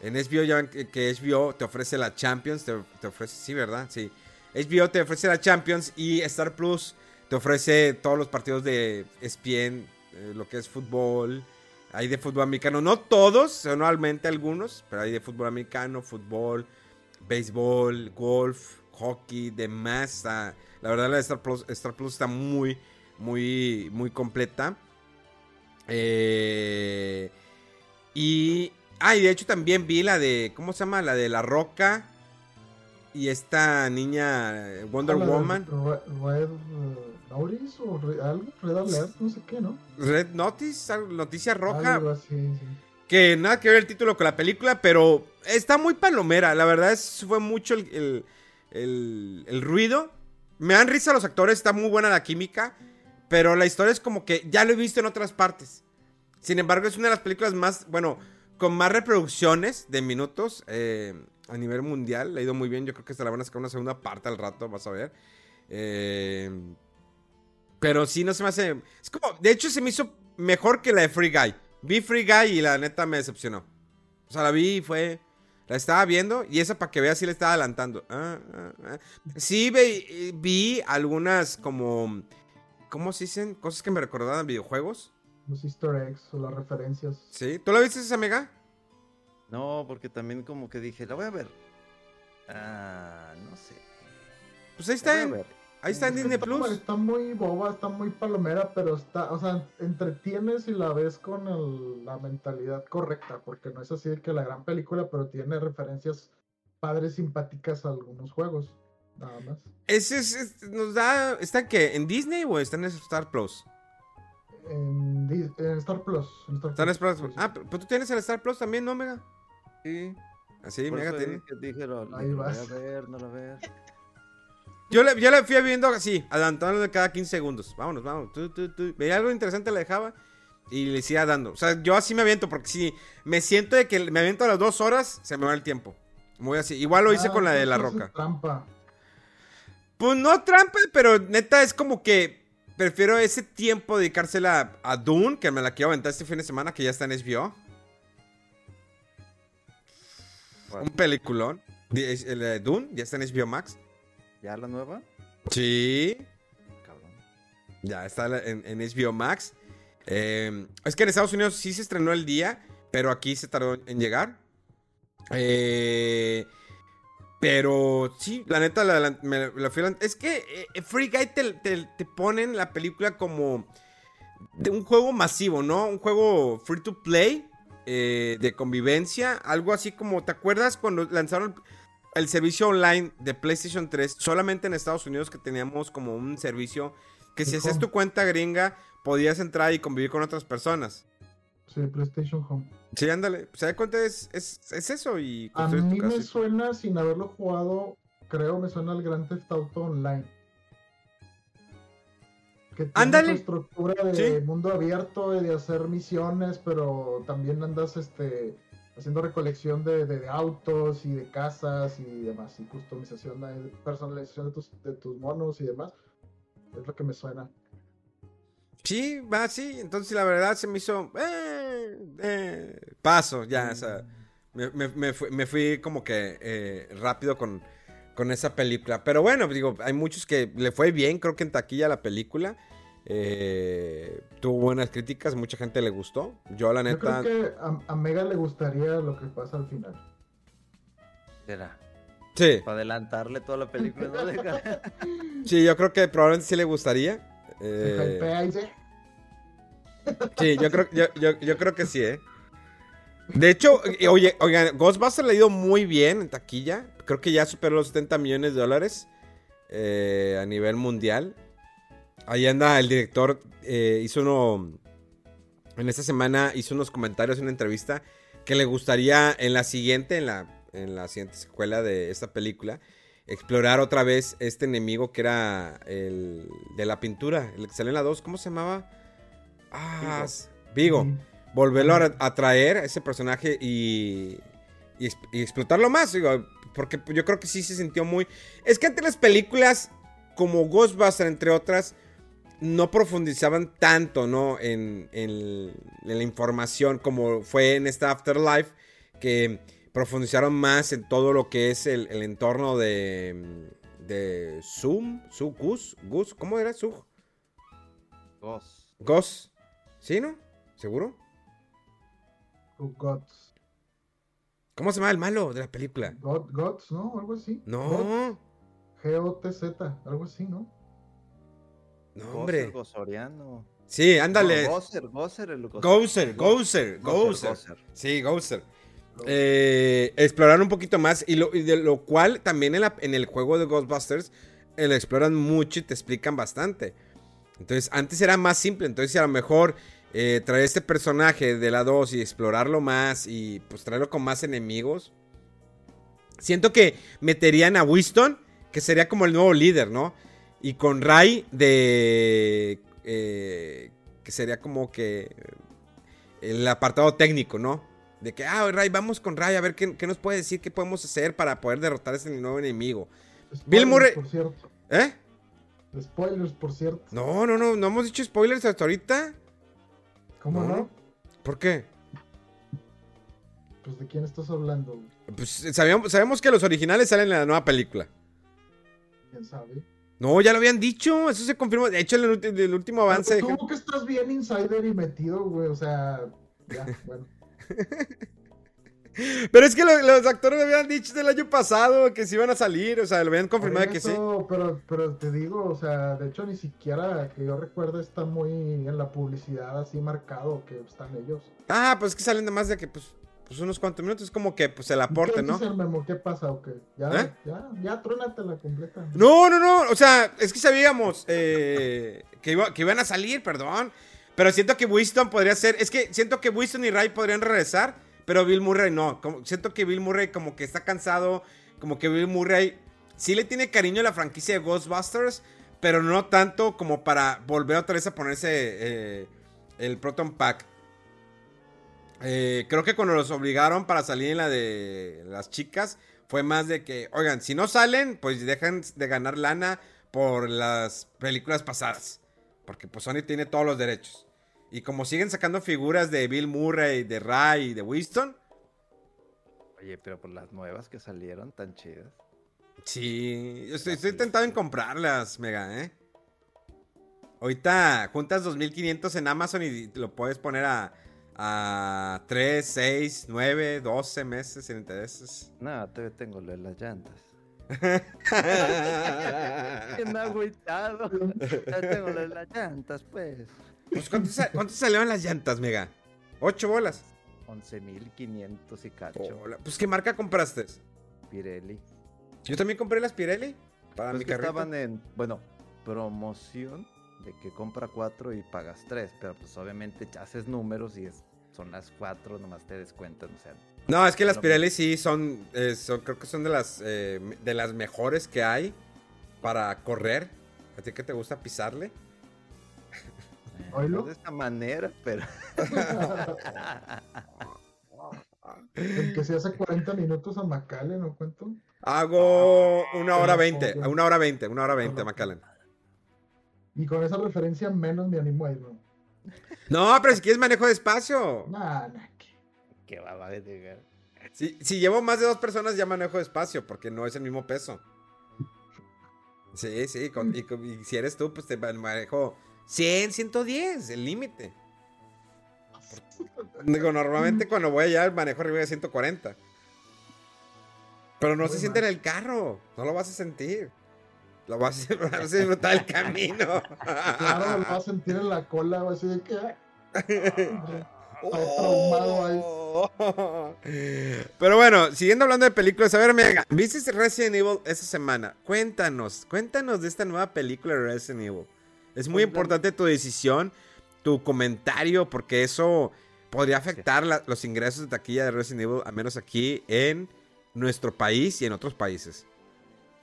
en HBO ya que, HBO te ofrece la Champions. Te, ofrece, sí, ¿verdad? Sí. HBO te ofrece la Champions y Star Plus te ofrece todos los partidos de ESPN, eh, lo que es fútbol. Hay de fútbol americano, no todos, normalmente algunos, pero hay de fútbol americano, fútbol, béisbol, golf, hockey, demás. Está- la verdad, la Star Plus, Star Plus está muy, muy, muy completa. Eh, y, ah, y de hecho también vi la de, ¿cómo se llama? La de La Roca y esta niña eh, Wonder Ah, Woman. Re- Red eh, Notice o algo, Red Alert, no sé qué, ¿no? Red Notice, noticia roja. Algo así, sí. Que nada que ver el título con la película, pero está muy palomera. La verdad es fue mucho el, el- el- el ruido. Me dan risa los actores, está muy buena la química. Pero la historia es como que ya lo he visto en otras partes. Sin embargo, es una de las películas más, bueno, con más reproducciones de minutos eh, a nivel mundial. Le ha ido muy bien. Yo creo que se la van a sacar una segunda parte al rato, vas a ver. Eh, pero sí, no se me hace. Es como, de hecho, se me hizo mejor que la de Free Guy. Vi Free Guy y la neta me decepcionó. O sea, la vi y fue. La estaba viendo y esa para que veas sí le estaba adelantando. Ah, ah, ah. Sí ve- vi algunas como. ¿Cómo se dicen? Cosas que me recordaban videojuegos. Los easter eggs o las referencias. ¿Sí? ¿Tú la viste esa mega? No, porque también como que dije, la voy a ver. Ah, no sé. Pues ahí está en, ahí está en Disney está- Plus. Está muy boba, está muy palomera, pero está, o sea, entretienes y la ves con el- la mentalidad correcta, porque no es así de que la gran película, pero tiene referencias padres simpáticas a algunos juegos, nada más. Ese es, es- nos da. ¿Está en qué? ¿En Disney o está en Star Plus? En, Star Plus. En Star Está en Star sí, Plus. Ah, pero pero tú tienes el Star Plus también, ¿no, Mega? Sí. Así, por Mega tiene. dije, dije, lo, Ahí la voy a ver, no a ver. Yo la, yo la fui viendo así, adelantándole cada 15 segundos. Vámonos, vámonos. Veía algo interesante, la dejaba y le siga dando. O sea, yo así me aviento, porque si me siento de que me aviento a las dos horas, se me va el tiempo. Muy así. Igual lo hice Ah, con la de La Roca. Trampa. Pues no trampa, pero neta es como que prefiero ese tiempo dedicársela a Dune, que me la quiero aventar este fin de semana, que ya está en HBO. ¿Cuál? Un peliculón. El de Dune, ya está en HBO Max. ¿Ya la nueva? Sí. Cabrón. Ya está en, en HBO Max. Eh, es que en Estados Unidos sí se estrenó el día, pero aquí se tardó en llegar. Eh, pero sí, la neta, la, la- me- la fui Es que eh, Free Guy te, te, te ponen la película como de un juego masivo, ¿no? Un juego free to play, eh, de convivencia, algo así como, ¿te acuerdas cuando lanzaron el servicio online de PlayStation 3 solamente en Estados Unidos que teníamos como un servicio que si hacías tu cuenta gringa podías entrar y convivir con otras personas. Sí, PlayStation Home. Sí, ándale, se da cuenta, es, es, es eso y A mí me suena, sin haberlo jugado, creo me suena al Grand Theft Auto Online. Que tiene Ándale. su estructura de Sí. mundo abierto y de hacer misiones, pero también andas este haciendo recolección de, de- de autos y de casas y demás, y customización, personalización de tus, de tus monos y demás. Es lo que me suena. Sí, va, sí. Entonces la verdad se me hizo... eh, eh, paso, ya, o sea... Me, me- me fui, me fui como que eh, rápido con, con esa película. Pero bueno, digo, hay muchos que le fue bien, creo que en taquilla la película. Eh, tuvo buenas críticas, mucha gente le gustó. Yo la Yo neta... creo que a, a Mega le gustaría lo que pasa al final. Será. Sí, Para adelantarle toda la película, ¿no? Deja- sí, yo creo que probablemente sí le gustaría. Se Eh, hypea y se- Sí, yo creo, yo, yo- creo que sí, ¿eh? De hecho, oye, oigan, Ghostbusters le ha ido muy bien en taquilla. Creo que ya superó los 70 millones de dólares eh, a nivel mundial. Ahí anda el director, eh, hizo uno, en esta semana hizo unos comentarios en una entrevista que le gustaría en la siguiente, en la, en la siguiente secuela de esta película, explorar otra vez este enemigo que era el de la pintura, el que salió en la 2, ¿cómo se llamaba? Ah, Vigo. Volverlo a, a traer a ese personaje y, y, ex- y explotarlo más, digo, porque yo creo que sí se sintió muy... Es que antes las películas, como Ghostbusters, entre otras, no profundizaban tanto, ¿no? En, en- en la información como fue en esta Afterlife, que profundizaron más en todo lo que es el, el entorno de... De Zoom, Su, Gus, Gus, ¿cómo era? Ghost. Ghost, ¿sí, no? ¿Seguro? Go- Gods. ¿Cómo se llama el malo de la película? God- Gods, ¿no? Algo así. No, G-O-T-Z, algo así, ¿no? no, hombre. Gosoriano. Sí, ándale. No, Gosser, Gosser, el Gosser. Gozer, Gozer, Gozer. Gosser. Sí, Gozer. Eh, explorar un poquito más y, lo, y de lo cual también en, la- en el juego de Ghostbusters eh, lo exploran mucho y te explican bastante. Entonces, antes era más simple, entonces a lo mejor eh, traer este personaje de la 2 y explorarlo más y pues traerlo con más enemigos. Siento que meterían a Winston, que sería como el nuevo líder, ¿no? Y con Ray de... eh, que sería como que el apartado técnico, ¿no? De que, ah, Ray, vamos con Ray a ver qué, qué nos puede decir, qué podemos hacer para poder derrotar a ese nuevo enemigo. Bill Murray- Por cierto. ¿Eh? Spoilers, por cierto. No, no, no, no hemos dicho spoilers hasta ahorita. ¿Cómo No. no? ¿Por qué? Pues de quién estás hablando, güey? Pues sabíamos, sabemos que los originales salen en la nueva película. quién sabe. No, ya lo habían dicho, eso se confirmó. De hecho, en el, el último avance. Pero tú que estás bien insider y metido, güey, o sea, ya, bueno. Pero es que lo- los actores lo habían dicho del año pasado que se iban a salir, o sea, lo habían confirmado que sí. Pero, pero te digo, o sea, de hecho ni siquiera que yo recuerdo está muy en la publicidad así marcado que están ellos. Ah, pues es que salen de más de que, pues, pues unos cuantos minutos, es como que, pues, el aporte, ¿Qué ¿no? dice el memo? ¿Qué pasa o qué? Ya, ¿Eh? ya, ya, trónatela completa. No, no, no. O sea, es que sabíamos eh, que, iba- que iban a salir, perdón. Pero siento que Winston podría ser. Es que siento que Winston y Ray podrían regresar. Pero Bill Murray no. Siento que Bill Murray como que está cansado. Como que Bill Murray sí le tiene cariño a la franquicia de Ghostbusters. Pero no tanto como para volver otra vez a ponerse eh, el Proton Pack. Eh, creo que cuando los obligaron para salir en la de las chicas, fue más de que, oigan, si no salen, pues dejan de ganar lana por las películas pasadas. Porque pues Sony tiene todos los derechos. Y como siguen sacando figuras de Bill Murray, de Ray y de Winston, Oye, pero por las nuevas que salieron tan chidas. sí, yo estoy, estoy tentado en comprarlas, Mega, ¿eh? Ahorita juntas 2500 en Amazon y lo puedes poner a, a 3, 6, 9, 12 meses sin intereses. No, todavía tengo lo de las llantas. Bien agüitado. Ya tengo lo de las llantas, pues. Pues, ¿cuánto, sa- cuánto salieron las llantas, Mega? ¿Ocho bolas? 11.500 y cacho. Pues, ¿qué marca compraste? Pirelli. Yo también compré las Pirelli para Pues mi carrito. estaban en, bueno, promoción de que compra cuatro y pagas tres, pero pues obviamente haces números y es, son las cuatro, nomás te descuentan, o sea, No, es que las Pirelli sí son, eh, son- creo que son de las, eh, de las mejores que hay para correr. ¿A ti que te gusta pisarle? No de esta manera, pero El que se hace 40 minutos a McAllen, ¿no cuento? Hago una hora Pero veinte, poco. una hora veinte, una hora veinte, McAllen. Y con esa referencia menos me animo a ir, ¿no? No, pero si quieres manejo de espacio. Nah, nah, que- Que va a llegar. Si, si llevo más de dos personas ya manejo despacio porque no es el mismo peso. Sí, sí, con- y, con- y si eres tú, pues te manejo 100, 110, el límite. Digo, normalmente cuando voy allá manejo arriba de 140. Pero no Muy se siente en el carro, no lo vas a sentir. Lo vas a, vas a disfrutar el camino. Claro, lo vas a sentir en la cola, así de que. ah, Todo traumado ahí. Oh. Pero bueno, siguiendo hablando de películas, a ver, Mega, ¿viste Resident Evil esta semana? Cuéntanos, cuéntanos de esta nueva película de Resident Evil. Es muy Pues, la- importante tu decisión, tu comentario, porque eso podría afectar la- los ingresos de taquilla de Resident Evil, al menos aquí en nuestro país y en otros países.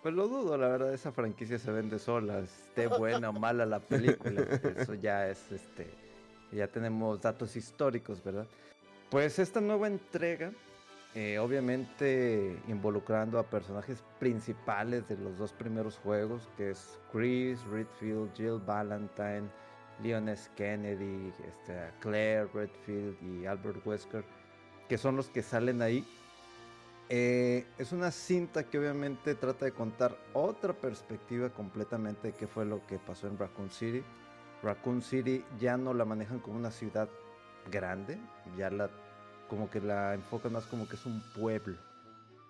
Pues lo dudo, la verdad, esa franquicia se vende sola, esté buena o mala la película, eso ya es, este, ya tenemos datos históricos, ¿verdad? Pues esta nueva entrega, eh, obviamente involucrando a personajes principales de los dos primeros juegos, que es Chris Redfield, Jill Valentine, Leon S. Kennedy, este, Claire Redfield y Albert Wesker, que son los que salen ahí. Eh, es una cinta que obviamente trata de contar otra perspectiva completamente de qué fue lo que pasó en Raccoon City. Raccoon City ya no la manejan como una ciudad grande, ya la como que la enfocan más como que es un pueblo.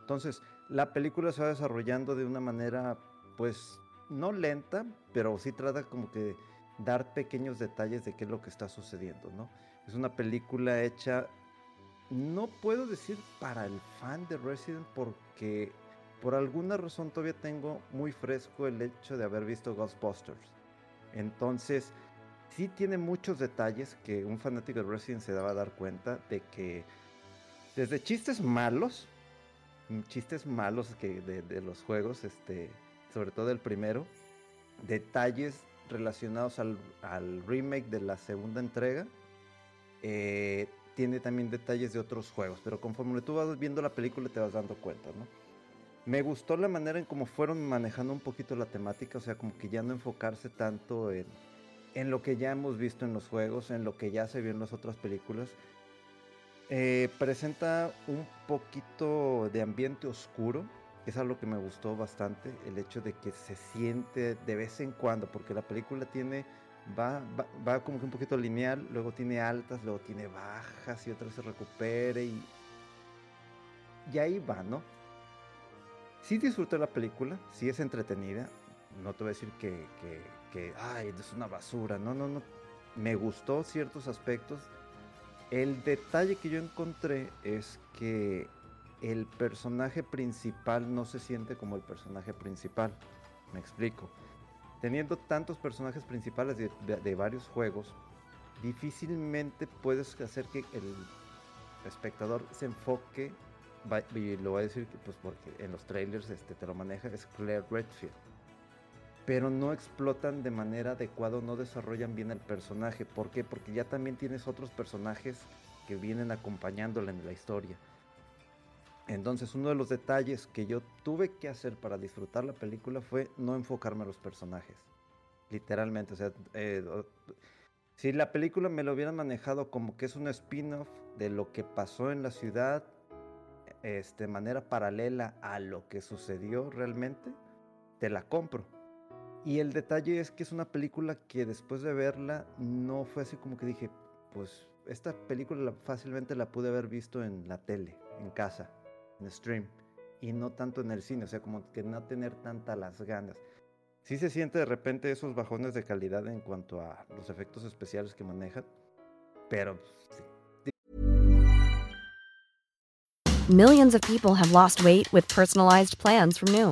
Entonces, la película se va desarrollando de una manera pues no lenta, pero sí trata como que dar pequeños detalles de qué es lo que está sucediendo, ¿no? Es una película hecha no puedo decir para el fan de Resident porque por alguna razón todavía tengo muy fresco el hecho de haber visto Ghostbusters. Entonces, sí tiene muchos detalles que un fanático de Resident se daba a dar cuenta de que desde chistes malos, mm, chistes malos que de, de los juegos, este, sobre todo el primero, detalles relacionados al, al remake de la segunda entrega, eh, tiene también detalles de otros juegos, pero conforme tú vas viendo la película te vas dando cuenta, ¿no? Me gustó la manera en cómo fueron manejando un poquito la temática, o sea, como que ya no enfocarse tanto en, en lo que ya hemos visto en los juegos, en lo que ya se vio en las otras películas. Eh, presenta un poquito de ambiente oscuro, es algo que me gustó bastante, el hecho de que se siente de vez en cuando, porque la película tiene va, como que un poquito lineal, luego tiene altas, luego tiene bajas y otra se recupere y, y ahí va, ¿no? Sí disfruté la película, sí es entretenida, no te voy a decir que, que, que ay, es una basura, no, no, no, me gustó ciertos aspectos. El detalle que yo encontré es que el personaje principal no se siente como el personaje principal, me explico teniendo tantos personajes principales de, de- de varios juegos, difícilmente puedes hacer que el espectador se enfoque, y lo voy a decir pues porque en los trailers este, te lo maneja, es Claire Redfield. Pero no explotan de manera adecuada, no desarrollan bien el personaje. ¿Por qué? Porque ya también tienes otros personajes que vienen acompañándola en la historia. Entonces, uno de los detalles que yo tuve que hacer para disfrutar la película fue no enfocarme a los personajes. Literalmente, o sea, eh, si la película me lo hubieran manejado como que es un spin-off de lo que pasó en la ciudad, este, de manera paralela a lo que sucedió realmente, te la compro. Y el detalle es que es una película que después de verla no fue así como que dije, pues esta película la- fácilmente la pude haber visto en la tele, en casa, en stream, y no tanto en el cine, o sea, como que no tener tantas las ganas. Sí se siente de repente esos bajones de calidad en cuanto a los efectos especiales que manejan, pero Millions of people have lost weight with personalized plans from Noom,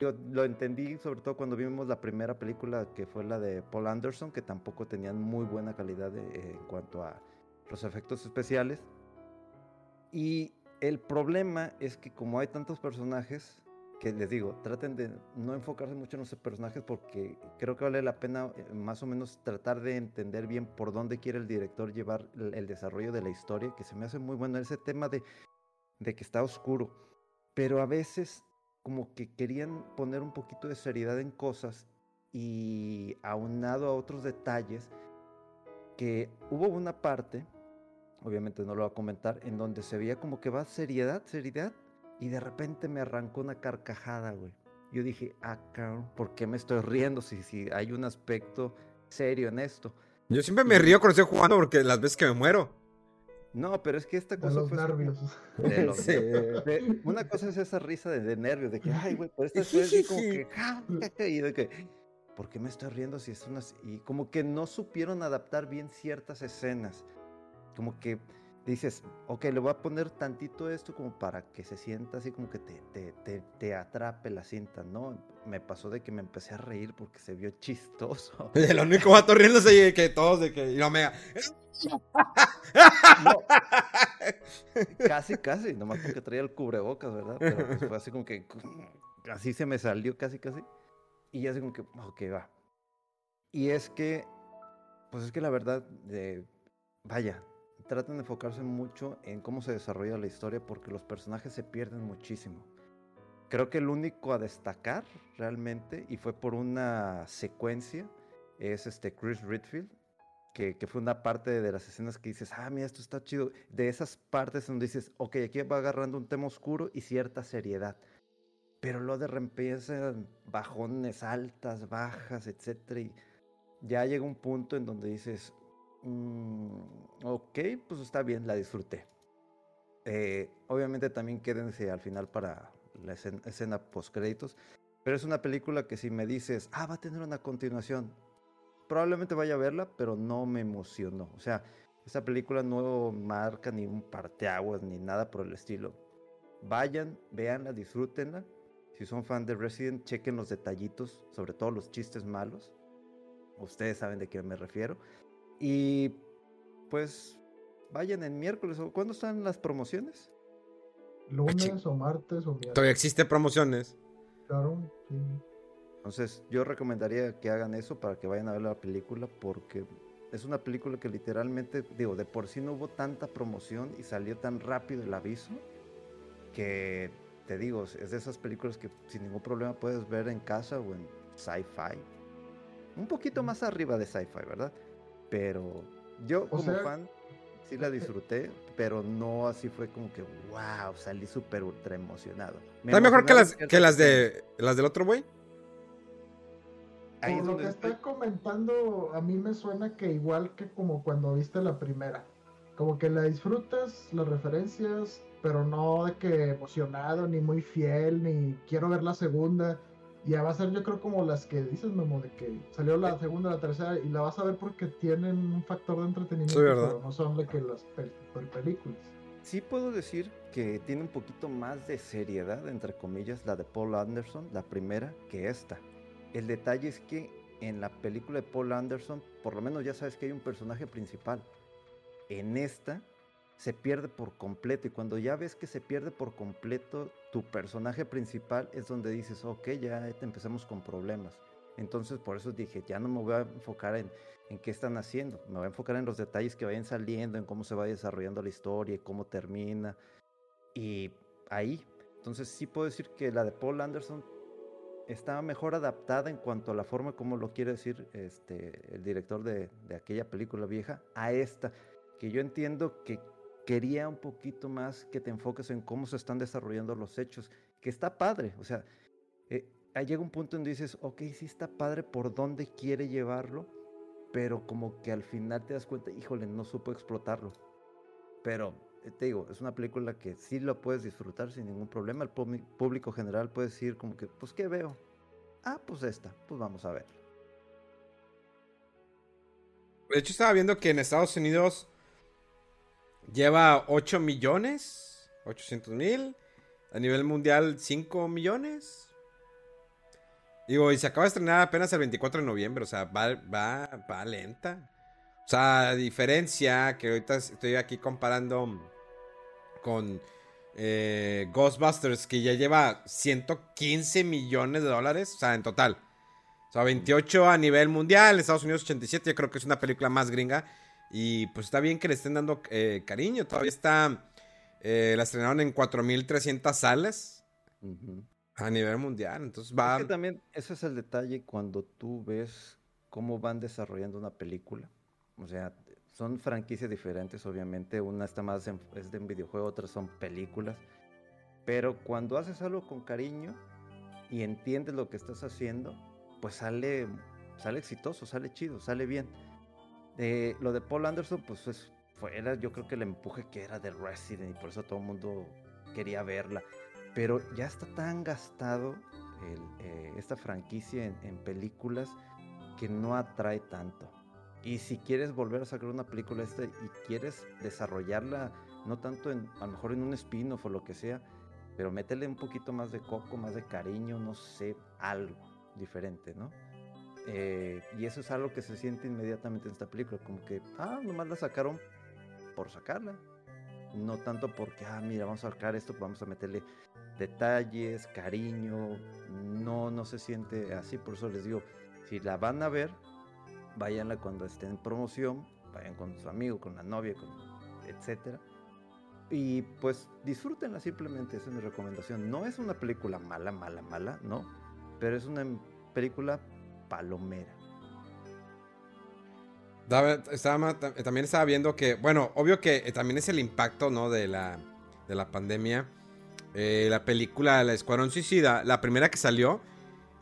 Yo lo entendí sobre todo cuando vimos la primera película que fue la de Paul Anderson, que tampoco tenían muy buena calidad de- eh, en cuanto a los efectos especiales. Y el problema es que como hay tantos personajes, que les digo, traten de no enfocarse mucho en los personajes porque creo que vale la pena eh, más o menos tratar de entender bien por dónde quiere el director llevar el, el desarrollo de la historia, que se me hace muy bueno ese tema de, de que está oscuro. Pero a veces como que querían poner un poquito de seriedad en cosas y aunado a otros detalles que hubo una parte, obviamente no lo voy a comentar, en donde se veía como que va seriedad, seriedad, y de repente me arrancó una carcajada, güey. Yo dije, ah, cabrón, ¿por qué me estoy riendo si, si hay un aspecto serio en esto? Yo siempre me río cuando estoy jugando porque las veces que me muero. No, pero es que esta De cosa los fue así como- nervios. de los Sí. nervios. De- una cosa es esa risa de, de nervios, de que, ay, güey, pero esta fue así como que, "Ja, ja, ja", y de que, ¿por qué me estoy riendo si es una... Y como que no supieron adaptar bien ciertas escenas. Como que dices, ok, le voy a poner tantito esto como para que se sienta así como que te, te, te, te atrape la cinta, ¿no? Me pasó de que me empecé a reír porque se vio chistoso. El único vato riéndose y que todos de que. Y no me. No, casi, casi, nomás porque traía el cubrebocas, ¿verdad? Pero pues fue así como que así se me salió casi, casi. Y ya así como que, ok, va. Y es que, pues es que la verdad, eh, vaya, tratan de enfocarse mucho en cómo se desarrolla la historia porque los personajes se pierden muchísimo. Creo que el único a destacar realmente, y fue por una secuencia, es este Chris Redfield, que, que fue una parte de las escenas que dices, ah, mira, esto está chido. De esas partes donde dices, ok, aquí va agarrando un tema oscuro y cierta seriedad. Pero luego de repente empiezan bajones altas, bajas, etcétera, y ya llega un punto en donde dices, "Mm, ok, pues está bien, la disfruté. Eh, obviamente también quédense al final para la escena, escena post créditos, pero es una película que si me dices, ah, va a tener una continuación, probablemente vaya a verla, pero no me emocionó. O sea, esa película no marca ni un parteaguas ni nada por el estilo. Vayan, véanla, disfrútenla. Si son fan de Resident, chequen los detallitos, sobre todo los chistes malos. Ustedes saben de qué me refiero. Y pues vayan en miércoles ¿cuándo están las promociones? Lunes o martes o miércoles. Todavía existen promociones. Claro, sí. Entonces yo recomendaría que hagan eso para que vayan a ver la película porque es una película que literalmente, digo, de por sí no hubo tanta promoción y salió tan rápido el aviso que te digo, es de esas películas que sin ningún problema puedes ver en casa o en sci-fi. Un poquito más arriba de sci-fi, ¿verdad? Pero yo O como sea, fan sí la disfruté, pero no así fue como que wow, salí súper ultra emocionado. Me Está mejor que las, que las de las del otro güey. Ahí Por es lo donde que estoy- está comentando, a mí me suena que igual que como cuando viste la primera. Como que la disfrutas, las referencias, pero no de que emocionado, ni muy fiel, ni quiero ver la segunda. Ya va a ser yo creo como las que dices, Memo, de que salió la segunda, la tercera, y la vas a ver porque tienen un factor de entretenimiento, pero no son de que las pel- pel- películas. Sí puedo decir que tiene un poquito más de seriedad, entre comillas, la de Paul Anderson, la primera, que esta. El detalle es que en la película de Paul Anderson, por lo menos ya sabes que hay un personaje principal. En esta se pierde por completo y cuando ya ves que se pierde por completo tu personaje principal es donde dices, ok, ya empezamos con problemas. Entonces por eso dije, ya no me voy a enfocar en, en qué están haciendo, me voy a enfocar en los detalles que vayan saliendo, en cómo se va desarrollando la historia, cómo termina. Y ahí, entonces sí puedo decir que la de Paul Anderson estaba mejor adaptada en cuanto a la forma como lo quiere decir este, el director de, de aquella película vieja a esta, que yo entiendo que quería un poquito más que te enfoques en cómo se están desarrollando los hechos, que está padre, o sea, eh, llega un punto en donde dices, ok, sí está padre por dónde quiere llevarlo, pero como que al final te das cuenta, híjole, no supo explotarlo. Pero te digo, es una película que sí lo puedes disfrutar sin ningún problema. El público público general puede decir como que, pues, ¿qué veo? Ah, pues esta, pues vamos a ver. De hecho, estaba viendo que en Estados Unidos lleva 8 millones, 800 mil. A nivel mundial, 5 millones. Digo, y se acaba de estrenar apenas el 24 de noviembre, o sea, va, va, va lenta. O sea, a diferencia que ahorita estoy aquí comparando con eh, Ghostbusters, que ya lleva 115 millones de dólares, o sea, en total. O sea, 28 a nivel mundial, Estados Unidos 87, yo creo que es una película más gringa. Y pues está bien que le estén dando eh, cariño, todavía está... Eh, la estrenaron en 4.300 salas a nivel mundial, entonces va... Es que también ese es el detalle cuando tú ves cómo van desarrollando una película. O sea, son franquicias diferentes, obviamente. Una está más en, es de un videojuego, otras son películas. Pero cuando haces algo con cariño y entiendes lo que estás haciendo, pues sale, sale exitoso, sale chido, sale bien. Eh, lo de Paul Anderson, pues es, fue, era yo creo que el empuje que era de Resident y por eso todo el mundo quería verla. Pero ya está tan gastado el, eh, esta franquicia en, en películas que no atrae tanto. Y si quieres volver a sacar una película esta y quieres desarrollarla, no tanto en, a lo mejor en un spin-off o lo que sea, pero métele un poquito más de coco, más de cariño, no sé, algo diferente, ¿no? Eh, y eso es algo que se siente inmediatamente en esta película, como que, ah, nomás la sacaron por sacarla. No tanto porque, ah, mira, vamos a sacar esto, vamos a meterle detalles, cariño. No, no se siente así, por eso les digo, si la van a ver, váyanla cuando esté en promoción, vayan con su amigo, con la novia, con, etcétera. Y pues disfrútenla simplemente, esa es mi recomendación. No es una película mala, mala, mala, no, pero es una película palomera. Estaba, también estaba viendo que, bueno, obvio que eh, también es el impacto, ¿no? De la, de la pandemia. Eh, la película La Escuadrón Suicida, la primera que salió,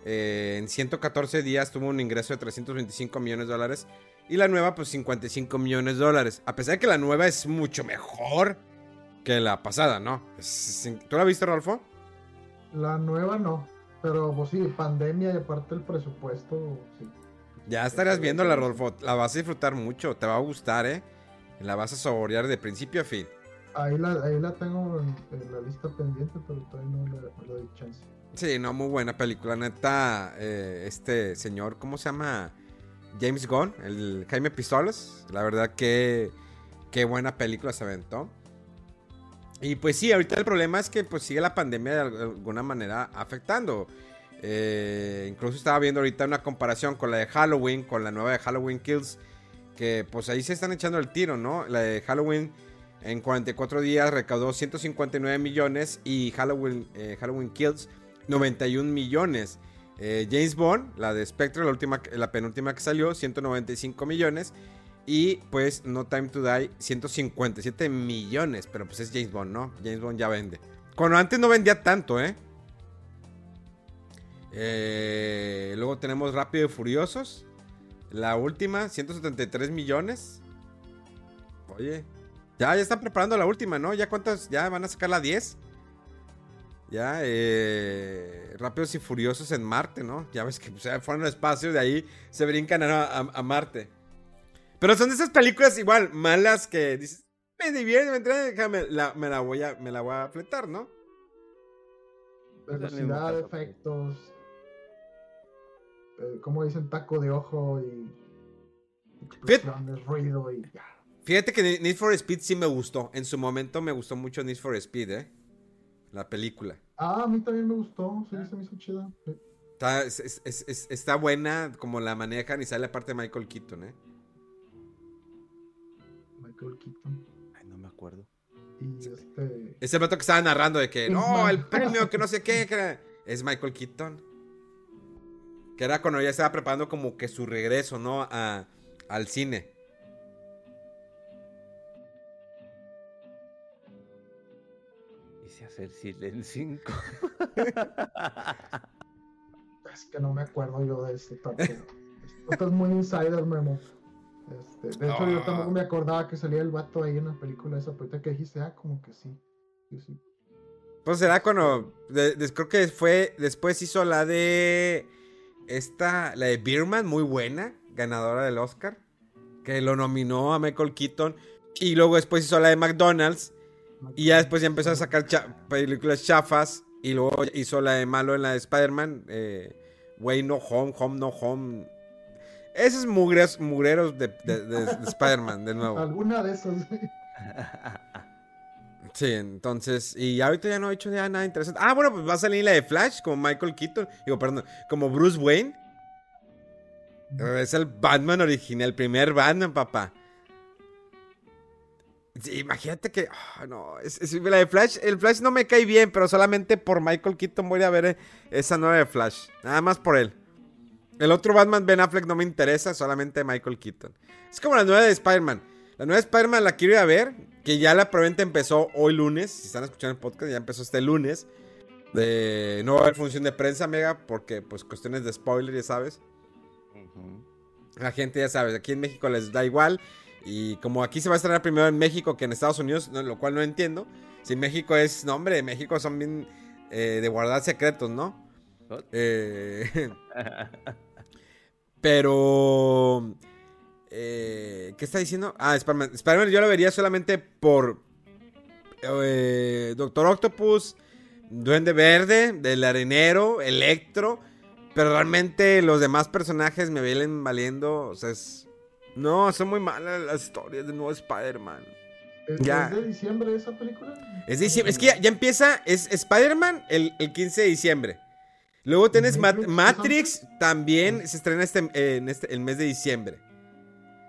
eh, en 114 días tuvo un ingreso de 325 millones de dólares. Y la nueva, pues 55 millones de dólares. A pesar de que la nueva es mucho mejor que la pasada, ¿no? ¿Tú la viste, Rolfo? La nueva no. Pero pues sí, pandemia y aparte el presupuesto, sí. Ya estarías viendo la Rolfo. La vas a disfrutar mucho. Te va a gustar, ¿eh? La vas a saborear de principio a fin. Ahí la, ahí la tengo en, la lista pendiente, pero todavía no le, no le doy chance. Sí, no, muy buena película, neta. Eh, este señor, ¿cómo se llama? James Gunn, el Jaime Pistolas. La verdad que qué buena película se aventó. Y pues sí, ahorita el problema es que pues sigue la pandemia de alguna manera afectando. Eh, incluso estaba viendo ahorita una comparación con la de Halloween, con la nueva de Halloween Kills. Que pues ahí se están echando el tiro, ¿no? La de Halloween en 44 días recaudó 159 millones y Halloween, eh, Halloween Kills 91 millones. Eh, James Bond, la de Spectre, la, última, la penúltima que salió, 195 millones. Y pues No Time to Die, 157 millones. Pero pues es James Bond, ¿no? James Bond ya vende. Cuando antes no vendía tanto, ¿eh? eh luego tenemos Rápido y Furiosos. La última, 173 millones. Oye, ya, ya están preparando la última, ¿no? ¿Ya cuántas? ¿Ya van a sacar la 10? Ya, eh, Rápidos y Furiosos en Marte, ¿no? Ya ves que pues, fueron al espacio, de ahí se brincan a, Marte. Pero son de esas películas igual, malas que dices, me divierte, me la, me, la voy a, me la voy a fletar, ¿no? Velocidad, efectos, eh, como dicen, taco de ojo y explosiones, ruido y ya. Fíjate que Need for Speed sí me gustó. En su momento me gustó mucho Need for Speed, ¿eh? La película. Ah, a mí también me gustó, sí, se me hizo chida. Está, está buena como la manejan y sale aparte de Michael Keaton, ¿eh? Michael Keaton. Ay, no me acuerdo. Y este... Ese rato que estaba narrando de que, no, el premio, que no sé qué, que es Michael Keaton. Que era cuando ya estaba preparando como que su regreso, ¿no? A, al cine. El Silent 5. es que no me acuerdo yo de este Esto es muy insider, Memo. Este, de hecho, yo tampoco me acordaba que salía el vato ahí en la película esa. Ahorita que dijiste, ah, como que sí. Pues será cuando. creo que fue. Después hizo la de. Esta. La de Birman, muy buena. Ganadora del Oscar. Que lo nominó a Michael Keaton. Y luego después hizo la de McDonald's. Y ya después ya empezó a sacar películas chafas. Y luego hizo la de malo en la de Spider-Man. Eh, Way No Home, Home No Home. Esos mugres, mugreros de, de- de- de Spider-Man, de nuevo. Alguna de esas. Sí, entonces, y ahorita ya no he hecho ya nada interesante. Ah, bueno, pues va a salir la de Flash, como Michael Keaton, digo, perdón, como Bruce Wayne. Es el Batman original, el primer Batman, papá. Sí, imagínate que, ah, no, es, es- la de Flash, el Flash no me cae bien, pero solamente por Michael Keaton voy a ver eh, esa nueva de Flash, nada más por él. El otro Batman, Ben Affleck, no me interesa, solamente Michael Keaton. Es como la nueva de Spider-Man. La nueva de Spider-Man la quiero ir a ver, que ya la preventa empezó hoy lunes. Si están escuchando el podcast, ya empezó este lunes. De, no va a haber función de prensa, mega, porque pues cuestiones de spoiler, ya sabes. La gente ya sabes, aquí en México les da igual. Y como aquí se va a estrenar primero en México que en Estados Unidos, lo cual no entiendo. Si México es, no hombre, México son bien eh, de guardar secretos, ¿no? What? Eh, pero... eh, ¿Qué está diciendo? Ah, Spider-Man. Spider-Man yo lo vería solamente por eh, Doctor Octopus, Duende Verde, del Arenero, Electro. Pero realmente los demás personajes me vienen valiendo. O sea, es... No, son muy malas las historias de nuevo Spider-Man. ¿Es, Ya. es de diciembre esa película? Es, de diciembre- es que ya, ya empieza, es Spider-Man el, el 15 de diciembre. Luego tienes Ma- Matrix, Matrix, también se estrena este, eh, en este, el mes de diciembre.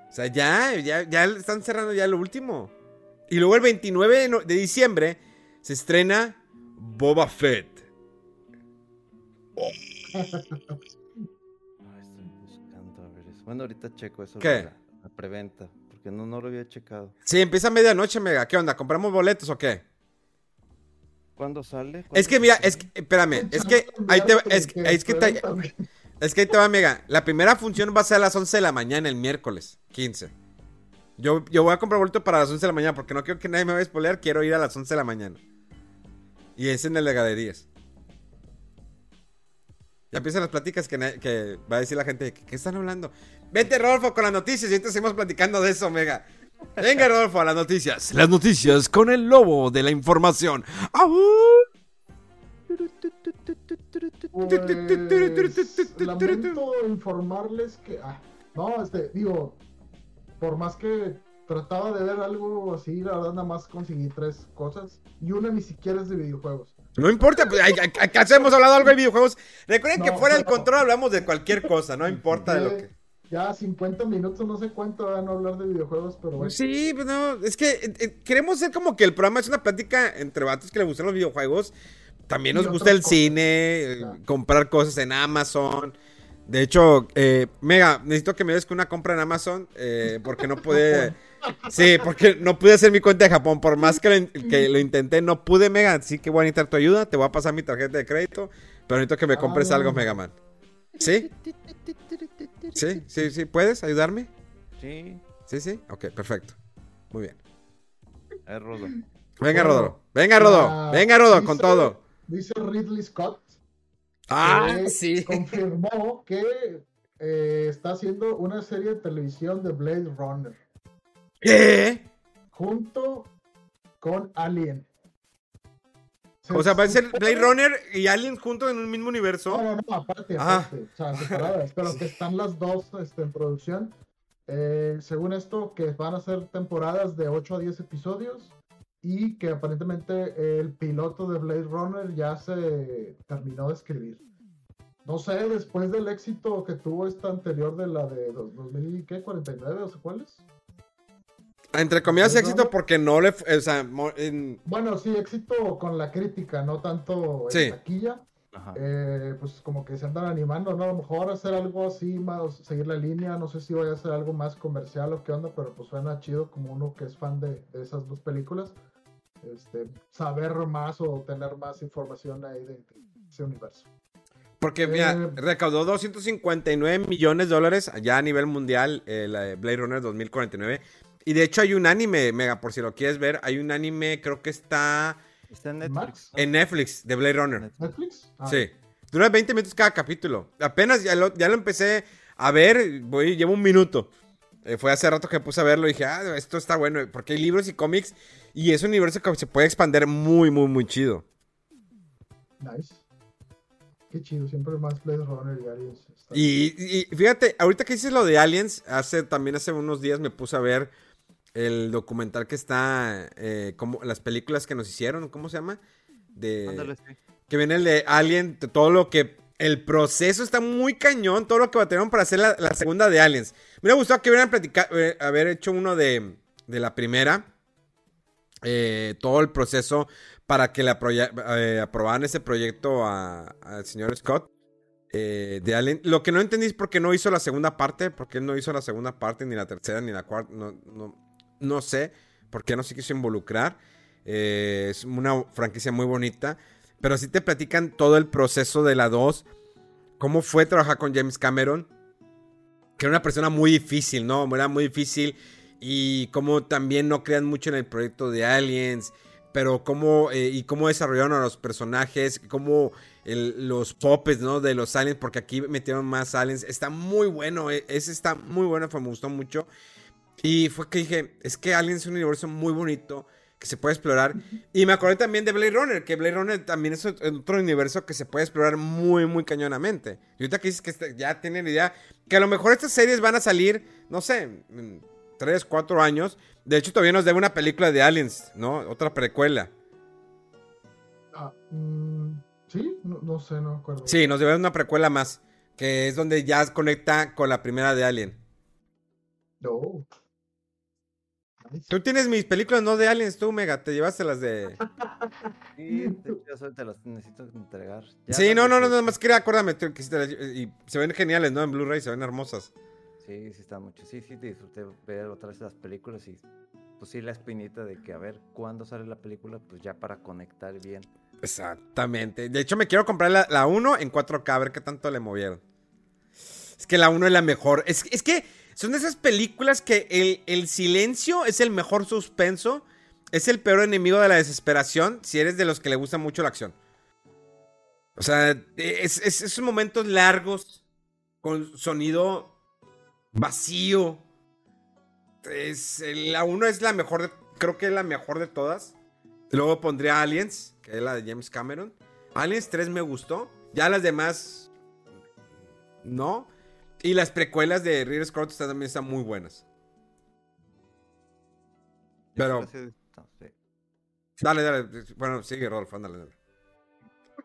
O sea, ya, ya, ya están cerrando ya lo último. Y luego el 29 de, no- de diciembre se estrena Boba Fett. Ay, Bueno, ahorita checo eso. ¿Qué? La, la preventa. Porque no, no lo había checado. Sí, empieza a medianoche, mega. ¿Qué onda? ¿Compramos boletos o qué? ¿Cuándo sale? Es que mira, es que, espérame, es que ahí te va- es, que- es que te- Es que ahí te va, amiga. La primera función va a ser a las 11 de la mañana el miércoles 15. Yo, yo voy a comprar boleto para las 11 de la mañana porque no quiero que nadie me vaya a spoilear. Quiero ir a las 11 de la mañana. Y es en el de galerías. Ya empiezan las pláticas que, que va a decir la gente. ¿Qué, qué están hablando? Vete, Rodolfo, con las noticias. Y ahorita seguimos platicando de eso, Mega. Venga, Rodolfo, a las noticias. Las noticias con el lobo de la información. ¡Au! Pues, lamento informarles que. Ah, no, este, digo, por más que trataba de ver algo así, la verdad, nada más conseguí tres cosas. Y una ni siquiera es de videojuegos. No importa, pues, ¿acaso hemos hablado algo de videojuegos? Recuerden que No, fuera del pero- control hablamos de cualquier cosa, no importa de lo Ya- que... Ya 50 minutos, no sé cuánto van a hablar de videojuegos, pero bueno. Sí, pues no, es que eh, eh, queremos ser como que el programa es una plática entre vatos que le gustan los videojuegos. También nos gusta el cosas. cine, eh, Claro. comprar cosas en Amazon. De hecho, eh, Mega, necesito que me des una compra en Amazon eh, porque no pude... Sí, porque no pude hacer mi cuenta de Japón. Por más que lo, in- que lo intenté, no pude, Mega. Así que voy a necesitar tu ayuda. Te voy a pasar mi tarjeta de crédito. Pero necesito que me Ah, compres algo, bueno. Mega Man. ¿Sí? Sí, sí, sí. ¿Puedes ayudarme? Sí, Sí, sí. Ok, perfecto. Muy bien. es Rodo. Venga, Rodo. Venga, Rodo. Venga, Rodo, con todo. Dice Ridley Scott Ah, sí. confirmó que eh, está haciendo una serie de televisión de Blade Runner ¿Qué? junto con Alien. O sea, va a ser Blade Runner y Alien juntos en un mismo universo. No, no, no, aparte, Ah. aparte, o sea, separadas, pero que están las dos este, en producción. Eh, según esto, que van a ser temporadas de 8 a 10 episodios y que aparentemente el piloto de Blade Runner ya se terminó de escribir. No sé, después del éxito que tuvo esta anterior de la de dos- 2049 o sé cuáles. Entre comillas, Blade éxito porque no le. O sea, en- Bueno, sí, éxito con la crítica, no tanto en Sí. taquilla. Eh, pues como que se andan animando, ¿no? A lo mejor hacer algo así, más, seguir la línea, no sé si voy a hacer algo más comercial o qué onda, pero pues suena chido como uno que es fan de, de esas dos películas, este, saber más o tener más información ahí de, de ese universo. porque, mira, Eh. recaudó 259 millones de dólares allá a nivel mundial, eh, la de Blade Runner 2049. Y de hecho, hay un anime, Mega, por si lo quieres ver. Hay un anime, creo que está Está en Netflix. En Netflix de Blade Runner. Netflix. ¿Netflix? Ah, Sí. Dura 20 minutos cada capítulo. Apenas ya lo, ya lo empecé a ver. Voy, llevo un minuto. Eh, fue hace rato que puse a verlo y dije, ah, esto está bueno. Porque hay libros y cómics. Y es un universo que se puede expandir muy, muy, muy chido. Nice. qué chido, siempre más Blade Runner y Aliens. Y, y fíjate, ahorita que dices lo de Aliens, hace también hace unos días me puse a ver el documental que está, eh, como las películas que nos hicieron, ¿cómo se llama? De, Ándale, sí. que viene el de Alien, todo lo que, el proceso está muy cañón, todo lo que batallaron para hacer la, la segunda de Aliens. Me hubiera gustado que hubieran platicado, eh, haber hecho uno de, de la primera, eh, todo el proceso para que le eh, aprobaran ese proyecto a- al señor Scott eh, de Alien. Lo que no entendí es por qué no hizo la segunda parte, porque él no hizo la segunda parte, ni la tercera, ni la cuarta, no, no, no sé, por qué no se quiso involucrar. Eh, es una franquicia muy bonita, pero sí te platican todo el proceso de la 2, cómo fue trabajar con James Cameron, que era una persona muy difícil, ¿no? Era muy difícil y cómo también no crean mucho en el proyecto de Aliens, pero cómo, eh, y cómo desarrollaron a los personajes, cómo los popes, ¿no? De los aliens, porque aquí metieron más aliens. Está muy bueno, eh, ese está muy bueno, me gustó mucho. Y fue que dije, es que Aliens es un universo muy bonito que se puede explorar. Y me acordé también de Blade Runner, que Blade Runner también es ot- otro universo que se puede explorar muy, muy cañonamente. Y ahorita que dices que este- ya tienen idea, que a lo mejor estas series van a salir, no sé, en 3, 4 años. De hecho, todavía nos debe una película de Aliens, ¿no? Otra precuela. Ah, mm, sí, no, no sé, no me acuerdo. Sí, nos debe una precuela más, que es donde ya conecta con la primera de Alien. No. Tú tienes mis películas, no de Aliens, tú, Mega, te llevaste las de... Sí, solo te las necesito entregar. Ya Sí, no, no, no, nada más quería acordarme. tú, que sí te las- Y se ven geniales, ¿no? En Blu-ray se ven hermosas. Sí, sí están mucho. Sí, sí, disfruté ver otra vez las películas y pues sí la espinita de que a ver cuándo sale la película, pues ya para conectar bien. Exactamente. De hecho, me quiero comprar la, la 1 en 4K, a ver qué tanto le movieron. Es que la 1 es la mejor. Es, es que son de esas películas que el, el silencio es el mejor suspenso. Es el peor enemigo de la desesperación si eres de los que le gusta mucho la acción. O sea, es, es- esos momentos largos con sonido vacío. Es, la 1 es la mejor, de- creo que es la mejor de todas. Luego pondría Aliens, que es la de James Cameron. Aliens 3 me gustó. Ya las demás, no. Y las precuelas de Ridley Scott también están muy buenas. Pero-. Dale, dale. Bueno, sigue, Rolf, ándale, dale.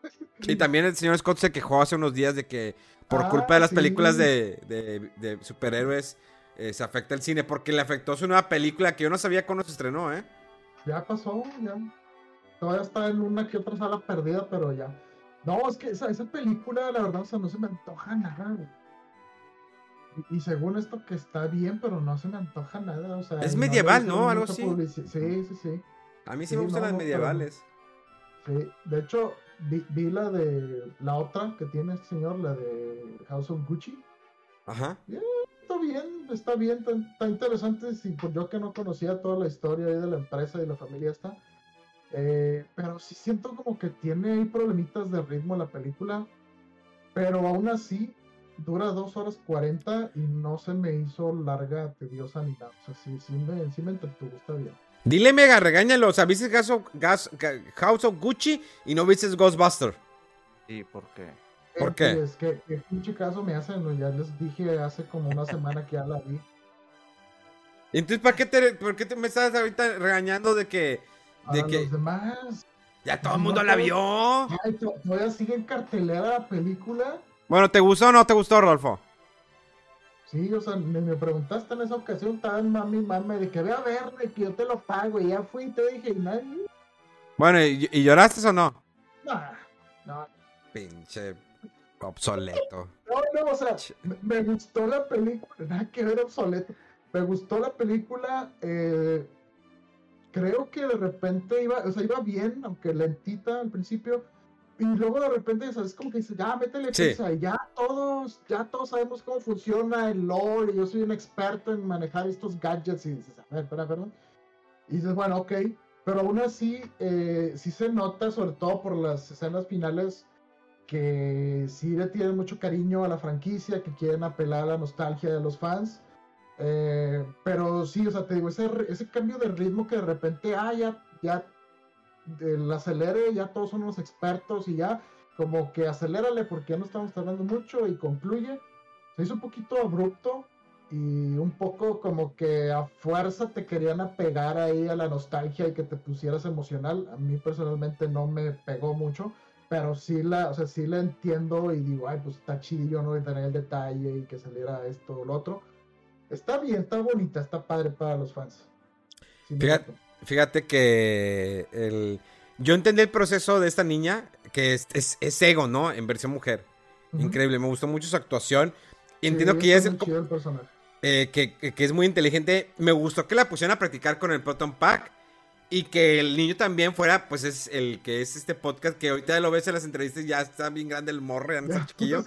Y también el señor Scott se quejó hace unos días de que por Ah, culpa de las sí. películas de, de- de superhéroes eh, se afecta el cine. Porque le afectó su nueva película que yo no sabía cuándo se estrenó, ¿eh? Ya pasó, ya. Todavía está en una que otra sala perdida, pero ya. No, es que esa, esa película, la verdad, o sea, no se me antoja nada, güey. Y, y según esto que está bien, pero no se me antoja nada, o sea. Es medieval, ¿no? Algo así. Sí, sí, sí. A mí sí, Sí, me gustan no, las no, pero- medievales. Sí, de hecho, vi, vi la de la otra que tiene este señor, la de House of Gucci. Ajá. Está bien, está bien, está, está interesante. Sí, pues yo que no conocía toda la historia ahí de la empresa y la familia esta. Eh, pero sí siento como que tiene ahí problemitas de ritmo la película. Pero aún así, dura 2 horas 40 y no se me hizo larga, tediosa ni nada. O sea, sí, sí me, sí me entretuvo, está bien. Dile, Mega, regáñalo. O sea, viste House of, Gas- Ga- House of Gucci y no viste Ghostbuster. Sí, porque ¿Por Eh, qué? pues, que, que pinche caso me hacen, ya les dije hace como una semana que ya la vi. Entonces, ¿para qué, te, ¿por qué te me estás ahorita regañando de que, de A que los demás, ya todo el No mundo la puedo- vio? Ay, to- todavía sigue en cartelera la película. Bueno, ¿te gustó o no te gustó, Rodolfo? Sí, o sea, me, me preguntaste en esa ocasión, estaba en mami, mami, de que ve a verme, que yo te lo pago, y ya fui y te dije, y nadie. Bueno, ¿y, y lloraste o no? Nah, no, Pinche obsoleto. no, no, o sea, me, me gustó la película, nada que ver obsoleto. Me gustó la película, eh, creo que de repente iba, o sea, iba bien, aunque lentita al principio, y luego de repente, ¿sabes? Como que dices, ya, métele prisa, ya todos, ya todos sabemos cómo funciona el lore, y yo soy un experto en manejar estos gadgets, y dices, a ver, espera, perdón. Y dices, bueno, ok, pero aún así, eh, sí se nota, sobre todo por las escenas finales, que sí le tienen mucho cariño a la franquicia, que quieren apelar a la nostalgia de los fans. Eh, pero sí, o sea, te digo, ese, ese cambio de ritmo que de repente, ah, ya, ya, el acelere, ya todos son unos expertos y ya, como que acelérale porque ya no estamos tardando mucho y concluye. Se hizo un poquito abrupto y un poco como que a fuerza te querían apegar ahí a la nostalgia y que te pusieras emocional. A mí personalmente no me pegó mucho, pero sí la, o sea, sí la entiendo y digo, ay, pues está chidillo, no de tener el detalle y que saliera esto o lo otro. Está bien, está bonita, está padre para los fans. Fíjate. Fíjate que el... yo entendí el proceso de esta niña, que es, es, es Ego, ¿no? En versión mujer. Increíble, me gustó mucho su actuación. Y Sí, entiendo que ella es, el personaje. eh, que, que- que es muy inteligente. Me gustó que la pusieran a practicar con el Proton Pack. Y que el niño también fuera, pues es el que es este podcast que ahorita lo ves en las entrevistas, ya está bien grande el morro, ya no está chiquillo.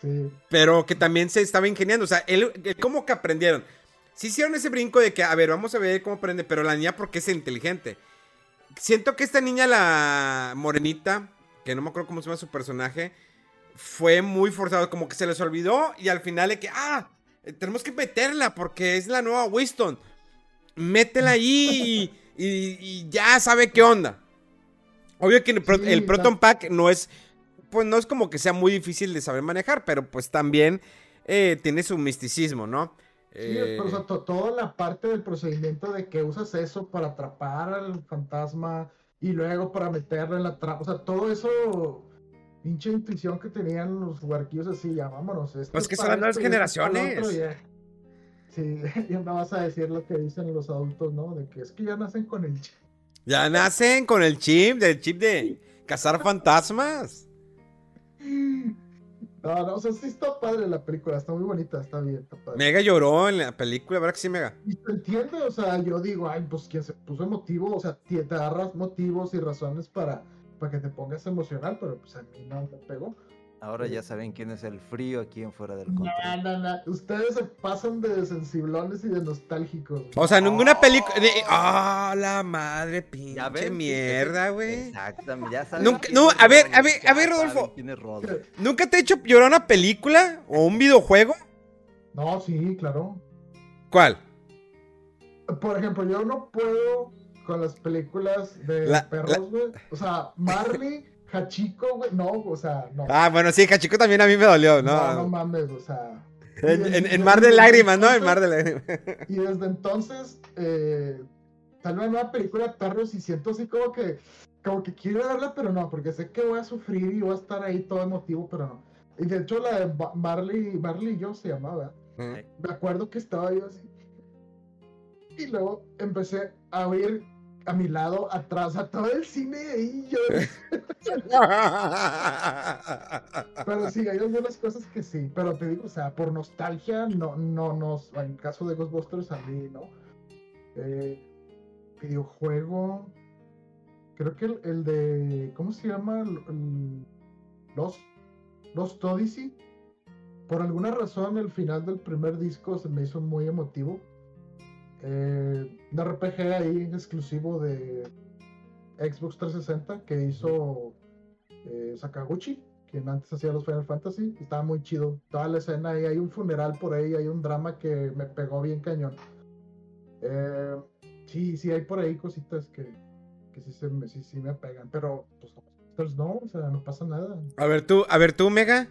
Sí. pero que también se estaba ingeniando. O sea, él, él como que aprendieron. Sí hicieron ese brinco de que, a ver, vamos a ver cómo aprende, pero la niña porque es inteligente. Siento que esta niña, la morenita, que no me acuerdo cómo se llama su personaje, fue muy forzado, como que se les olvidó y al final de que, ah, tenemos que meterla porque es la nueva Winston. Métela ahí y, y- y ya sabe qué onda. Obvio que el, Pro- Sí, el Proton Pack no es, pues no es como que sea muy difícil de saber manejar, pero pues también eh, tiene su misticismo, ¿no? Sí, Eh, pero o sea, to- toda la parte del procedimiento de que usas eso para atrapar al fantasma y luego para meterlo en la trampa, o sea, todo eso, pinche intuición que tenían los huarquillos así, ya vámonos. esto Pues es que son las nuevas generaciones. otro, ya. Sí, ya no vas a decir lo que dicen los adultos, ¿no? De que es que ya nacen con el chip. ya nacen con el chip, del chip de cazar fantasmas. No, no, o sea, sí está padre la película, está muy bonita, está bien, está padre. Mega lloró en la película, ¿verdad que sí, Mega? Y se entiende, o sea, yo digo, ay, pues quien se puso emotivo, o sea, te agarras motivos y razones para, para que te pongas emocional, pero pues a mí no me pegó. Ahora ya saben quién es el frío aquí en fuera del No, control. no, no, ustedes se pasan de sensiblones y de nostálgicos. O sea, ninguna película. ¡Ah, la madre, pinche Ya ven, mierda, güey! Exactamente, ya saben. Nunca- no, a ver, a ver, a ver, Rodolfo. ¿Nunca te he hecho llorar una película o un videojuego? No, sí, claro. ¿Cuál? Por ejemplo, yo no puedo con las películas de La- perros, güey. O sea, Marley, Hachiko, güey, no, o sea, no. Ah, bueno, sí, Cachico también a mí me dolió, no, no ¿no? mames, o sea. En, Mar de Lágrimas, ¿no? En Mar de Lágrimas. Y desde entonces eh, sale una nueva película de perros y siento así como que, como que quiero verla, pero no, porque sé que voy a sufrir y voy a estar ahí todo emotivo, pero no. Y de hecho la de Marley, Marley y yo se llamaba. Me acuerdo que estaba yo así. Y luego empecé a oír a mi lado, atrás, a todo el cine ahí. Yo, pero sí, hay algunas cosas que sí. Pero te digo, o sea, por nostalgia, no, no, no. En caso de Ghostbusters, a mí, ¿no? Eh, videojuego. Creo que el, el de. ¿Cómo se llama? Lost, Lost Odyssey. Por alguna razón, el final del primer disco se me hizo muy emotivo. Eh, un RPG ahí exclusivo de Xbox 360 que hizo eh, Sakaguchi, quien antes hacía los Final Fantasy. Estaba muy chido. Toda la escena ahí, hay un funeral por ahí, hay un drama que me pegó bien cañón. Eh, sí, sí, hay por ahí cositas que, que sí, se me, sí, sí me pegan, pero pues, no, o sea, no pasa nada. A ver tú, a ver tú, Mega.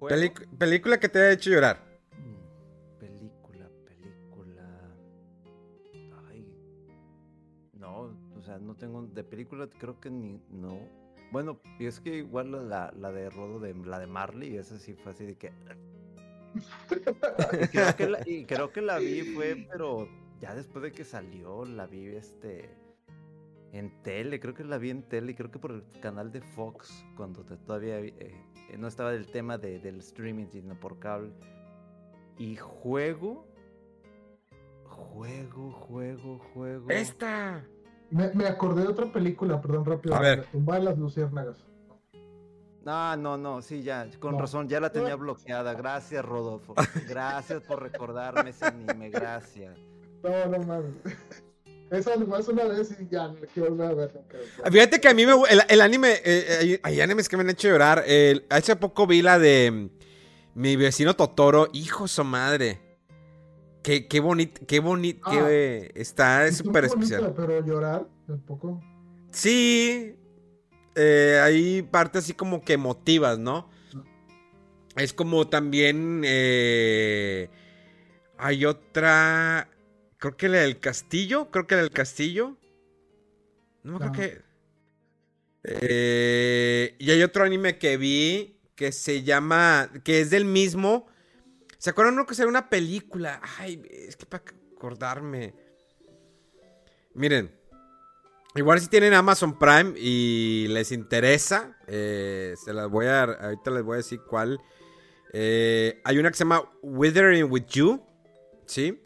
Pelic- película que te haya hecho llorar. Tengo. De película creo que ni. No. Bueno, y es que igual la- la, de Rodo, de, la de Marley, esa sí fue así de que. Y creo que, la, y creo que la vi fue, pero ya después de que salió, la vi este. En tele, creo que la vi en tele, creo que por el canal de Fox, cuando todavía eh, eh, no estaba el tema de- del streaming, sino por cable. Y juego. Juego, juego, juego. Esta. Me, me acordé de otra película, perdón, rápido. A ver. La tumba de las luciérnagas. No, no, no, sí, ya, con No. razón, ya la tenía bloqueada. Gracias, Rodolfo. Gracias por recordarme ese anime, gracias. No, no mames. Esa nomás una vez y ya no quiero volver a ver nunca. Fíjate que a mí me, el, el anime, eh, hay, hay animes que me han hecho llorar. Hace poco vi la de mm, mi vecino Totoro, hijo su madre. Qué, qué bonito, qué bonito, Ah. que está Sí, súper especial. Pero llorar un poco. Sí. eh, hay partes así como que emotivas, ¿no? Es como también eh, hay otra, creo que la del castillo, creo que la del castillo. No me creo que... Eh, y hay otro anime que vi que se llama, que es del mismo. ¿Se acuerdan uno que será una película? Ay, es que para acordarme. Miren, igual si tienen Amazon Prime y les interesa, eh, se las voy a, ahorita les voy a decir cuál. Eh, hay una que se llama Withering with You, ¿sí?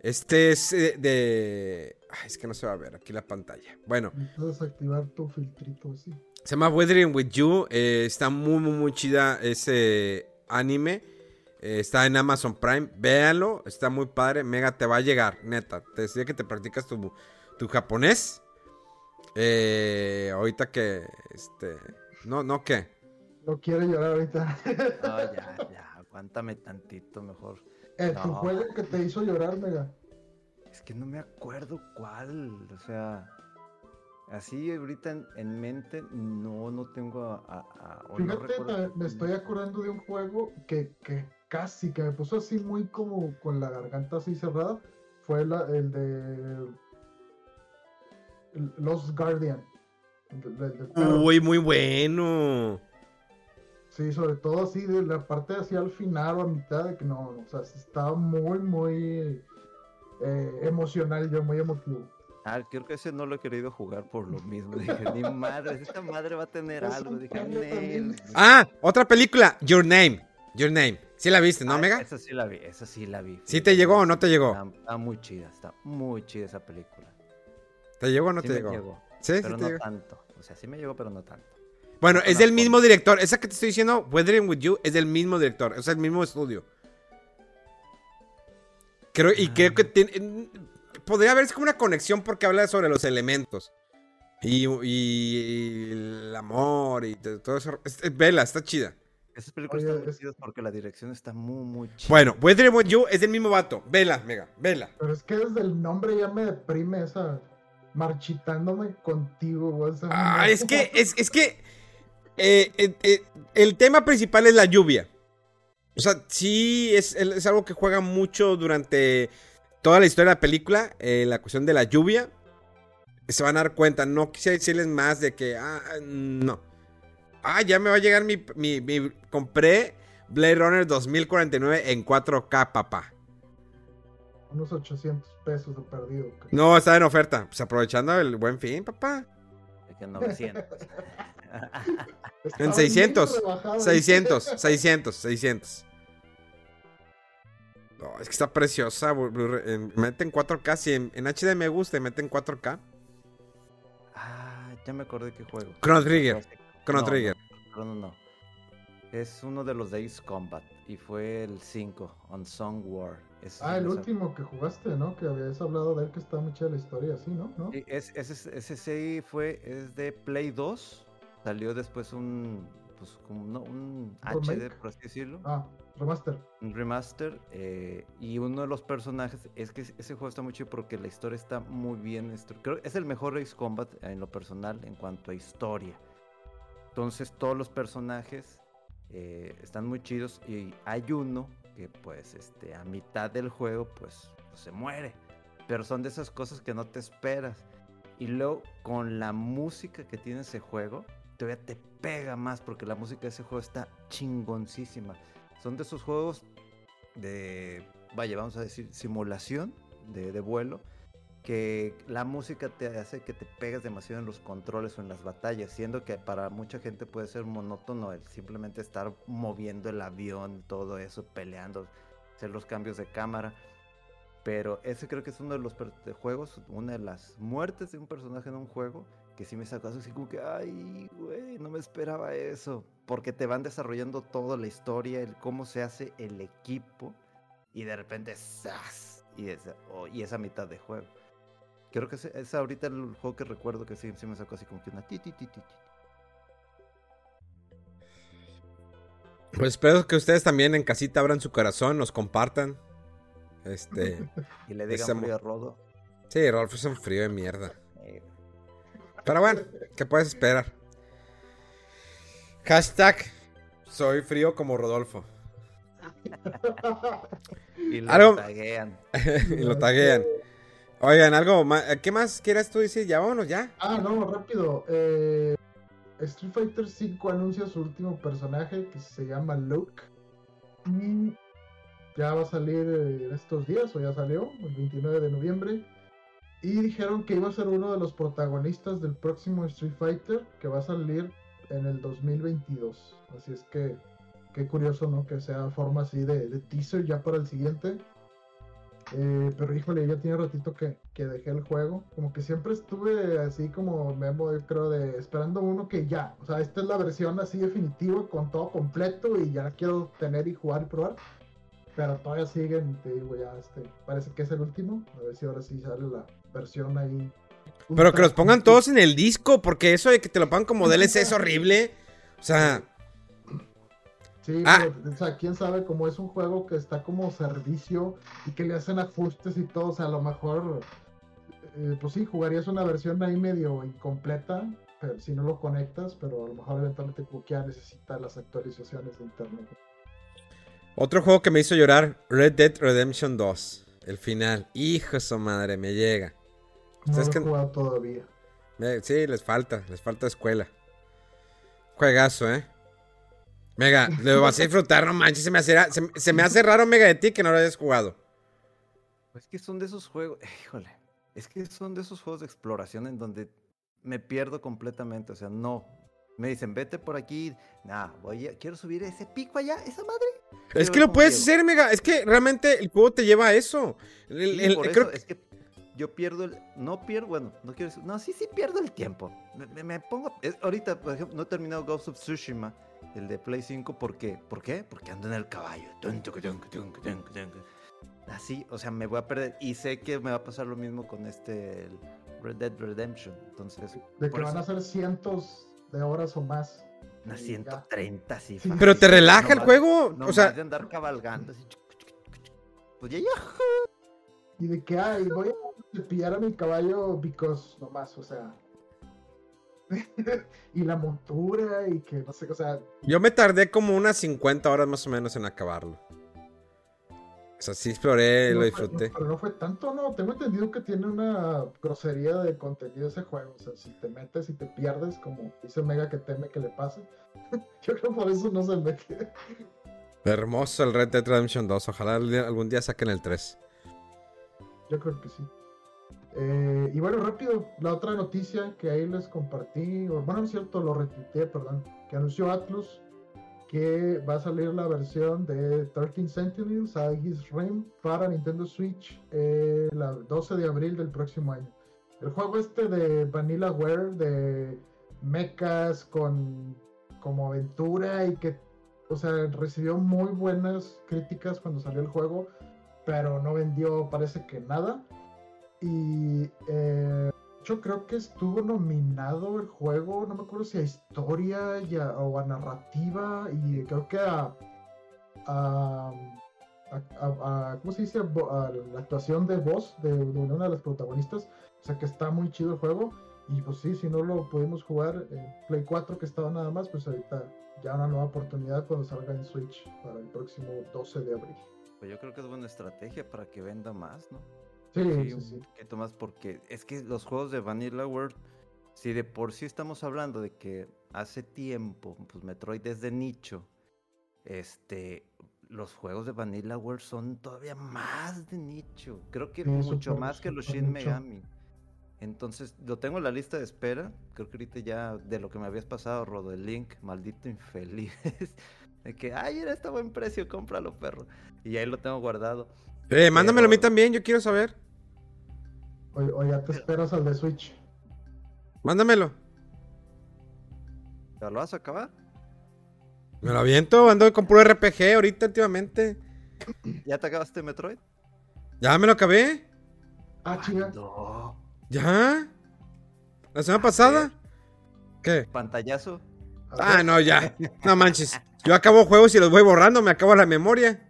Este es eh, de... Ay, es que no se va a ver aquí la pantalla. Bueno, Puedes activar tu filtrito así. se llama Weathering with You. está muy, muy, muy chida ese anime. Eh, está en Amazon Prime. Véanlo. Está muy padre. Mega, te va a llegar. Neta. Te decía que te practicas tu, tu japonés. Eh, ahorita que. Este. No, no, ¿qué? No quiere llorar ahorita. No, ya, ya, aguántame tantito mejor. Eh, tu juego que te hizo llorar, Mega. Es que no me acuerdo cuál, o sea, así ahorita en, en mente no, no tengo a... a- a- o no Fíjate, recuerdo ta- me estoy acordando de un juego que, que casi, que me puso así muy como con la garganta así cerrada. Fue la- el de Lost Guardian. el de- el del perro. Uy, muy bueno. Sí, sobre todo así de la parte así al final o a mitad de que no, o sea, estaba muy, muy eh, emocional, yo muy emotivo. Ah, creo que ese no lo he querido jugar por lo mismo. Dije, ni madre, esta madre va a tener Es algo. Dije. Ah, otra película. Your Name. Your Name. ¿Sí la viste, no, Ah, Mega? Esa sí la vi, esa sí la vi. ¿Sí te llegó o no te llegó? Está, está muy chida, está muy chida esa película. ¿Te llegó o no Sí te me llegó? llegó, Sí, sí pero no llegó. tanto. O sea, sí me llegó, pero no tanto. Bueno, es del mismo director. Esa que te estoy diciendo, Weathering with You, es del mismo director. Es el mismo estudio. Creo, y creo Ah. que tiene. Podría haber como una conexión porque habla sobre los elementos. Y, y el amor y todo eso. Es- es- vela, está chida. Esas películas Oye, están muy es- chidas porque la dirección está muy, muy chida. Bueno, Weathering with You es del mismo vato. Vela, mega, vela. Pero es que desde el nombre ya me deprime esa marchitándome contigo, güey. o sea, Ah, no- es que, es, es que eh, eh, eh, el tema principal es la lluvia. O sea, sí es, es algo que juega mucho durante toda la historia de la película, eh, la cuestión de la lluvia. Se van a dar cuenta, no quisiera decirles más de que, ah, no. Ah, ya me va a llegar mi, mi, mi- compré Blade Runner 2049 en 4K, papá. Unos 800 pesos de perdido. creo. No, está en oferta. Pues aprovechando el buen fin, papá. Que 900. Está En bien 600, rebajado. 600, 600, 600. No, es que está preciosa. Blu- Blu-ray. En- Mete en 4K. Si en, en HD me gusta, mete en 4K. ah, ya me acordé qué juego. Chrono Trigger. Chrono No, Trigger. No, no. Es uno de los de Ace Combat y fue el 5, On Song War. Ah, el último que jugaste, ¿no? Que habías hablado de él que estaba muy chida la historia, ¿no? ¿No? Sí, es- ese, ese sí fue, es de Play 2. Salió después un, pues, como no, un HD, por así decirlo. Ah, remaster. un remaster eh, y uno de los personajes es que ese juego está muy chido porque la historia está muy bien creo que es el mejor Ace Combat en lo personal en cuanto a historia entonces todos los personajes eh, están muy chidos y hay uno que pues este a mitad del juego pues, se muere. Pero son de esas cosas que no te esperas. Y luego con la música que tiene ese juego todavía te pega más porque la música de ese juego está chingoncísima. Son de esos juegos de, vaya, vamos a decir, simulación de vuelo, que la música te hace que te pegas demasiado en los controles o en las batallas, siendo que para mucha gente puede ser monótono el simplemente estar moviendo el avión, todo eso, peleando, hacer los cambios de cámara. Pero ese creo que es uno de los juegos, una de las muertes de un personaje en un juego, que sí me sacó así como que, ay, güey, no me esperaba eso. Porque te van desarrollando toda la historia, el cómo se hace el equipo, y de repente, ¡zas! Y esa, oh, y esa mitad de juego. Creo que es ahorita el juego que recuerdo que sí, sí me sacó así como que una ti, ti, ti, ti, ti. Pues espero que ustedes también en casita abran su corazón, nos compartan. Este. Y le digan Ese frío a Rodo. Sí, Rolf es un frío de mierda. eh, Pero bueno, ¿qué puedes esperar? Hashtag soy frío como Rodolfo. Y lo Algo- taguean. y lo taguean. Oigan, algo más. ¿Qué más quieras tú decir? Ya vámonos, ya. Ah, no, rápido. Eh, Street Fighter V anuncia su último personaje que se llama Luke. Ya va a salir eh, en estos días, o ya salió, el 29 de noviembre. Y dijeron que iba a ser uno de los protagonistas del próximo Street Fighter que va a salir en el 2022. Así es que, qué curioso, ¿no? Que sea forma así de, de teaser ya para el siguiente. Eh, pero híjole, ya tiene ratito que, que dejé el juego. Como que siempre estuve así como Memo, yo creo, de esperando uno que ya. O sea, esta es la versión así definitiva con todo completo y ya la quiero tener y jugar y probar. Pero todavía siguen, te digo, ya este, parece que es el último. A ver si ahora sí sale la versión ahí. Pero que los pongan todos en el disco, porque eso de que te lo pongan como DLC es horrible. O sea, Sí, Ah. pero, o sea, quién sabe, como es un juego que está como servicio y que le hacen ajustes y todo, o sea, a lo mejor, eh, pues sí, jugarías una versión ahí medio incompleta, pero si no lo conectas, pero a lo mejor eventualmente ya necesita las actualizaciones de internet. otro juego que me hizo llorar, Red Dead Redemption 2. El final. Hijo su madre, me llega. No lo he que- jugado todavía. Sí, les falta, les falta escuela. Juegazo, ¿eh? Mega, lo vas a disfrutar, no manches, se me hace, se, se me hace raro, Mega, de ti que no lo hayas jugado. Pues que son de esos juegos, híjole, es que son de esos juegos de exploración en donde me pierdo completamente, o sea, no. Me dicen, vete por aquí, nah, voy a, quiero subir ese pico allá, esa madre. Es que lo puedes llego. hacer, Mega, es que realmente el juego te lleva a eso. El- Sí, el- por creo eso, que- es que yo pierdo el, no pierdo, bueno, no quiero decir, no, sí, sí pierdo el tiempo. Me, me- me pongo, es- ahorita, por ejemplo, no he terminado Ghost of Tsushima, el de Play 5, ¿por qué? ¿Por qué? Porque ando en el caballo. Así, o sea, me voy a perder. Y sé que me va a pasar lo mismo con este el Red Dead Redemption. Entonces, De que van a ser cientos de horas o más. unas y ya. 130, sí. Pero te relaja el juego, o nomás sea, de andar cabalgando. así. Pues ya, ya. Y de que, ay, voy a cepillar a mi caballo because nomás, o sea. y la montura y que no sé, o sea, yo me tardé como unas 50 horas más o menos en acabarlo. O sea, sí exploré, no lo disfruté. no, pero no fue tanto, no. Tengo entendido que tiene una grosería de contenido ese juego. O sea, si te metes y te pierdes, como dice Mega que teme que le pase. Yo creo por eso no se mete. Hermoso el Red Dead Redemption 2, ojalá algún día saquen el 3. Yo creo que sí. Eh, y bueno, rápido, la otra noticia que ahí les compartí, bueno, no es cierto, lo retuiteé, perdón, que anunció Atlus que va a salir la versión de 13 Sentinels Aegis Rim para Nintendo Switch el 12 de abril del próximo año. El juego este de Vanillaware, de mechas con como aventura y que, o sea, recibió muy buenas críticas cuando salió el juego, pero no vendió, parece que nada. Y eh, yo creo que estuvo nominado el juego, no me acuerdo si a historia y o a narrativa, y creo que a. a, ¿Cómo se dice? A la actuación de voz de, de una de las protagonistas. O sea que está muy chido el juego. Y pues sí, si no lo pudimos jugar en Play 4 que estaba nada más, pues ahorita ya una nueva oportunidad cuando salga en Switch para el próximo 12 de abril. Pues yo creo que es buena estrategia para que venda más, ¿no? Sí, Sí, sí, poquito más porque es que los juegos de Vanilla World, si de por sí estamos hablando de que hace tiempo, pues Metroid es de nicho, este, los juegos de Vanilla World son todavía más de nicho. Creo que Sí, mucho más que los Shin. Megami. Entonces, lo tengo en la lista de espera. Creo que ahorita ya de lo que me habías pasado, Rodo, el link, maldito infeliz. De que, ay, era este buen precio, cómpralo, perro. Y ahí lo tengo guardado. Eh, mándamelo a mí también, yo quiero saber. O, o ya te esperas al de Switch. Mándamelo. ¿Te lo vas a acabar? Me lo aviento, ando con puro RPG ahorita últimamente. ¿Ya te acabaste Metroid? Ya me lo acabé. Ah, chinga. No. ¿Ya? ¿La semana pasada? ¿Qué? Pantallazo. Ah, no, ya. No manches. Yo acabo juegos y los voy borrando, me acabo la memoria.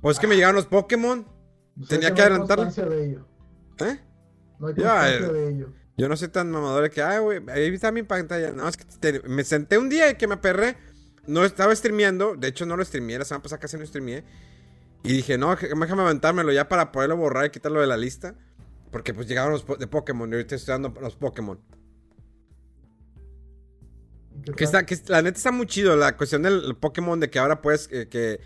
Pues es que me llegaron los Pokémon. Sea tenía que no ¿Eh? No hay constancia eh. de ello. Yo no soy tan mamador de que, ay, güey, ahí está mi pantalla. No, es que te- me senté un día y que me aperré. No estaba streameando. De hecho, no lo streameé. La semana pasada casi no streameé. Y dije, no, déjame aventármelo ya para poderlo borrar y quitarlo de la lista. Porque pues llegaron los po- de Pokémon y ahorita estoy dando los Pokémon. ¿Qué Que está, que la neta está muy chido la cuestión del Pokémon de que ahora puedes eh, que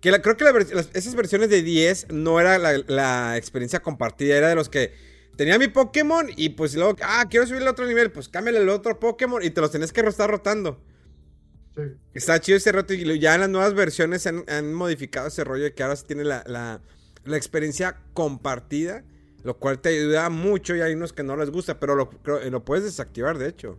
que la- creo que la vers- las- esas versiones de 10 no era la, la experiencia compartida, era de los que tenía mi Pokémon y pues luego, ah, quiero subirle a otro nivel, pues cámbiale el otro Pokémon y te los tenés que estar rotando. Sí. Está chido ese reto y ya en las nuevas versiones han, han modificado ese rollo de que ahora se tiene la, la- la experiencia compartida, lo cual te ayuda mucho y hay unos que no les gusta, pero lo, lo puedes desactivar de hecho.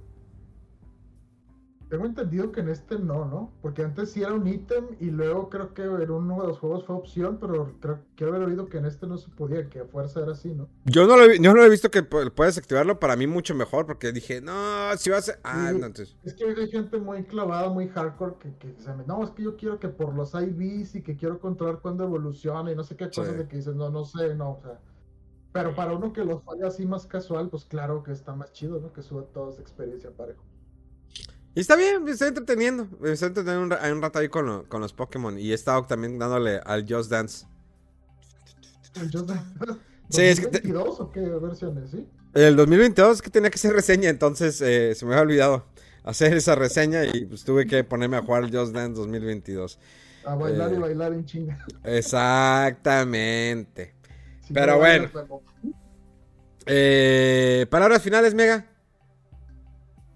Tengo entendido que en este no, ¿no? Porque antes sí era un ítem y luego creo que en uno de los juegos fue opción, pero creo quiero haber oído que en este no se podía, que a fuerza era así, ¿no? Yo no, lo he, yo no he visto que pu- puedes activarlo, para mí mucho mejor, porque dije, no, si vas a... Ah, Sí. no, entonces... Es que hay gente muy clavada, muy hardcore, que, que se me... No, es que yo quiero que por los IVs y que quiero controlar cuando evoluciona y no sé qué cosas Sí. de que dices, no, no sé, no, o sea... Pero para uno que los falla así más casual, pues claro que está más chido, ¿no? Que suba toda esa experiencia parejo. Y está bien, me estoy entreteniendo. Me estoy entreteniendo un, un rato ahí con, lo- con los Pokémon. Y he estado también dándole al Just Dance. Yo- Sí, es que te- ¿2022 o qué versiones, sí? El 2022 que tenía que hacer reseña, entonces eh, se me había olvidado hacer esa reseña y pues tuve que ponerme a jugar Just Dance 2022. A bailar Eh. y bailar en chinga. Exactamente. Si Pero no bueno. Eh, palabras finales, Mega.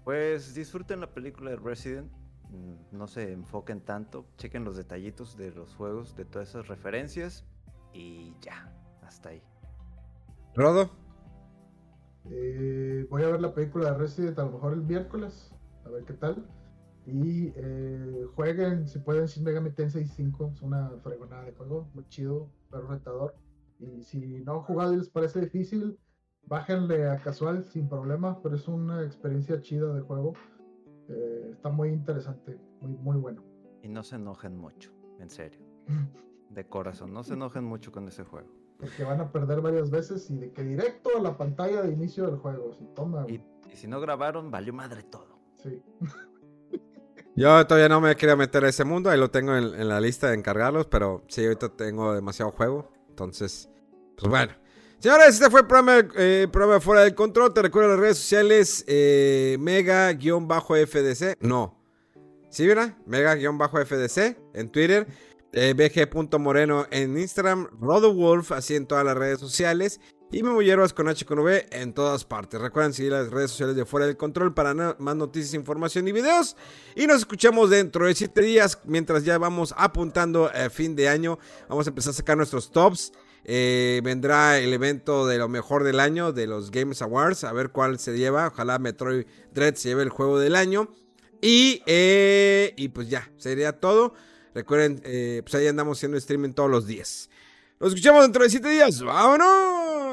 Pues disfruten la película de Resident. mm, No se enfoquen tanto. Chequen los detallitos de los juegos, de todas esas referencias. Y ya, hasta ahí. Rodo. Eh, voy a ver la película de Resident a lo mejor el miércoles, a ver qué tal. Y eh, jueguen, si pueden, Shin Megami Tensei 5, es una fregonada de juego, muy chido, pero retador. Y si no han jugado y les parece difícil, bájenle a casual sin problema, pero es una experiencia chida de juego. Eh, está muy interesante, muy, muy bueno. Y no se enojen mucho, en serio. De corazón, no se enojen mucho con ese juego. Porque van a perder varias veces y de que directo a la pantalla de inicio del juego. Si toma, Y, y si no grabaron, valió madre todo. sí. Yo todavía no me quería meter a ese mundo, ahí lo tengo en, en la lista de encargarlos, pero sí, ahorita tengo demasiado juego, entonces, pues bueno. Señores, este fue el programa, eh, programa Fuera del Control, te recuerdo las redes sociales, eh, mega-fdc, no, ¿sí, verdad? Mega-fdc en Twitter, eh, bg.moreno en Instagram, RodoWolf, así en todas las redes sociales, y Memo Hierbas con H con V en todas partes. Recuerden seguir las redes sociales de Fuera del Control para más noticias, información y videos. Y nos escuchamos dentro de 7 días, mientras ya vamos apuntando a fin de año. Vamos a empezar a sacar nuestros tops. Eh, vendrá el evento de lo mejor del año, de los Games Awards, a ver cuál se lleva. Ojalá Metroid Dread se lleve el juego del año. Y, eh, y pues ya, sería todo. Recuerden, eh, pues ahí andamos haciendo streaming todos los días. Nos escuchamos dentro de 7 días. ¡Vámonos!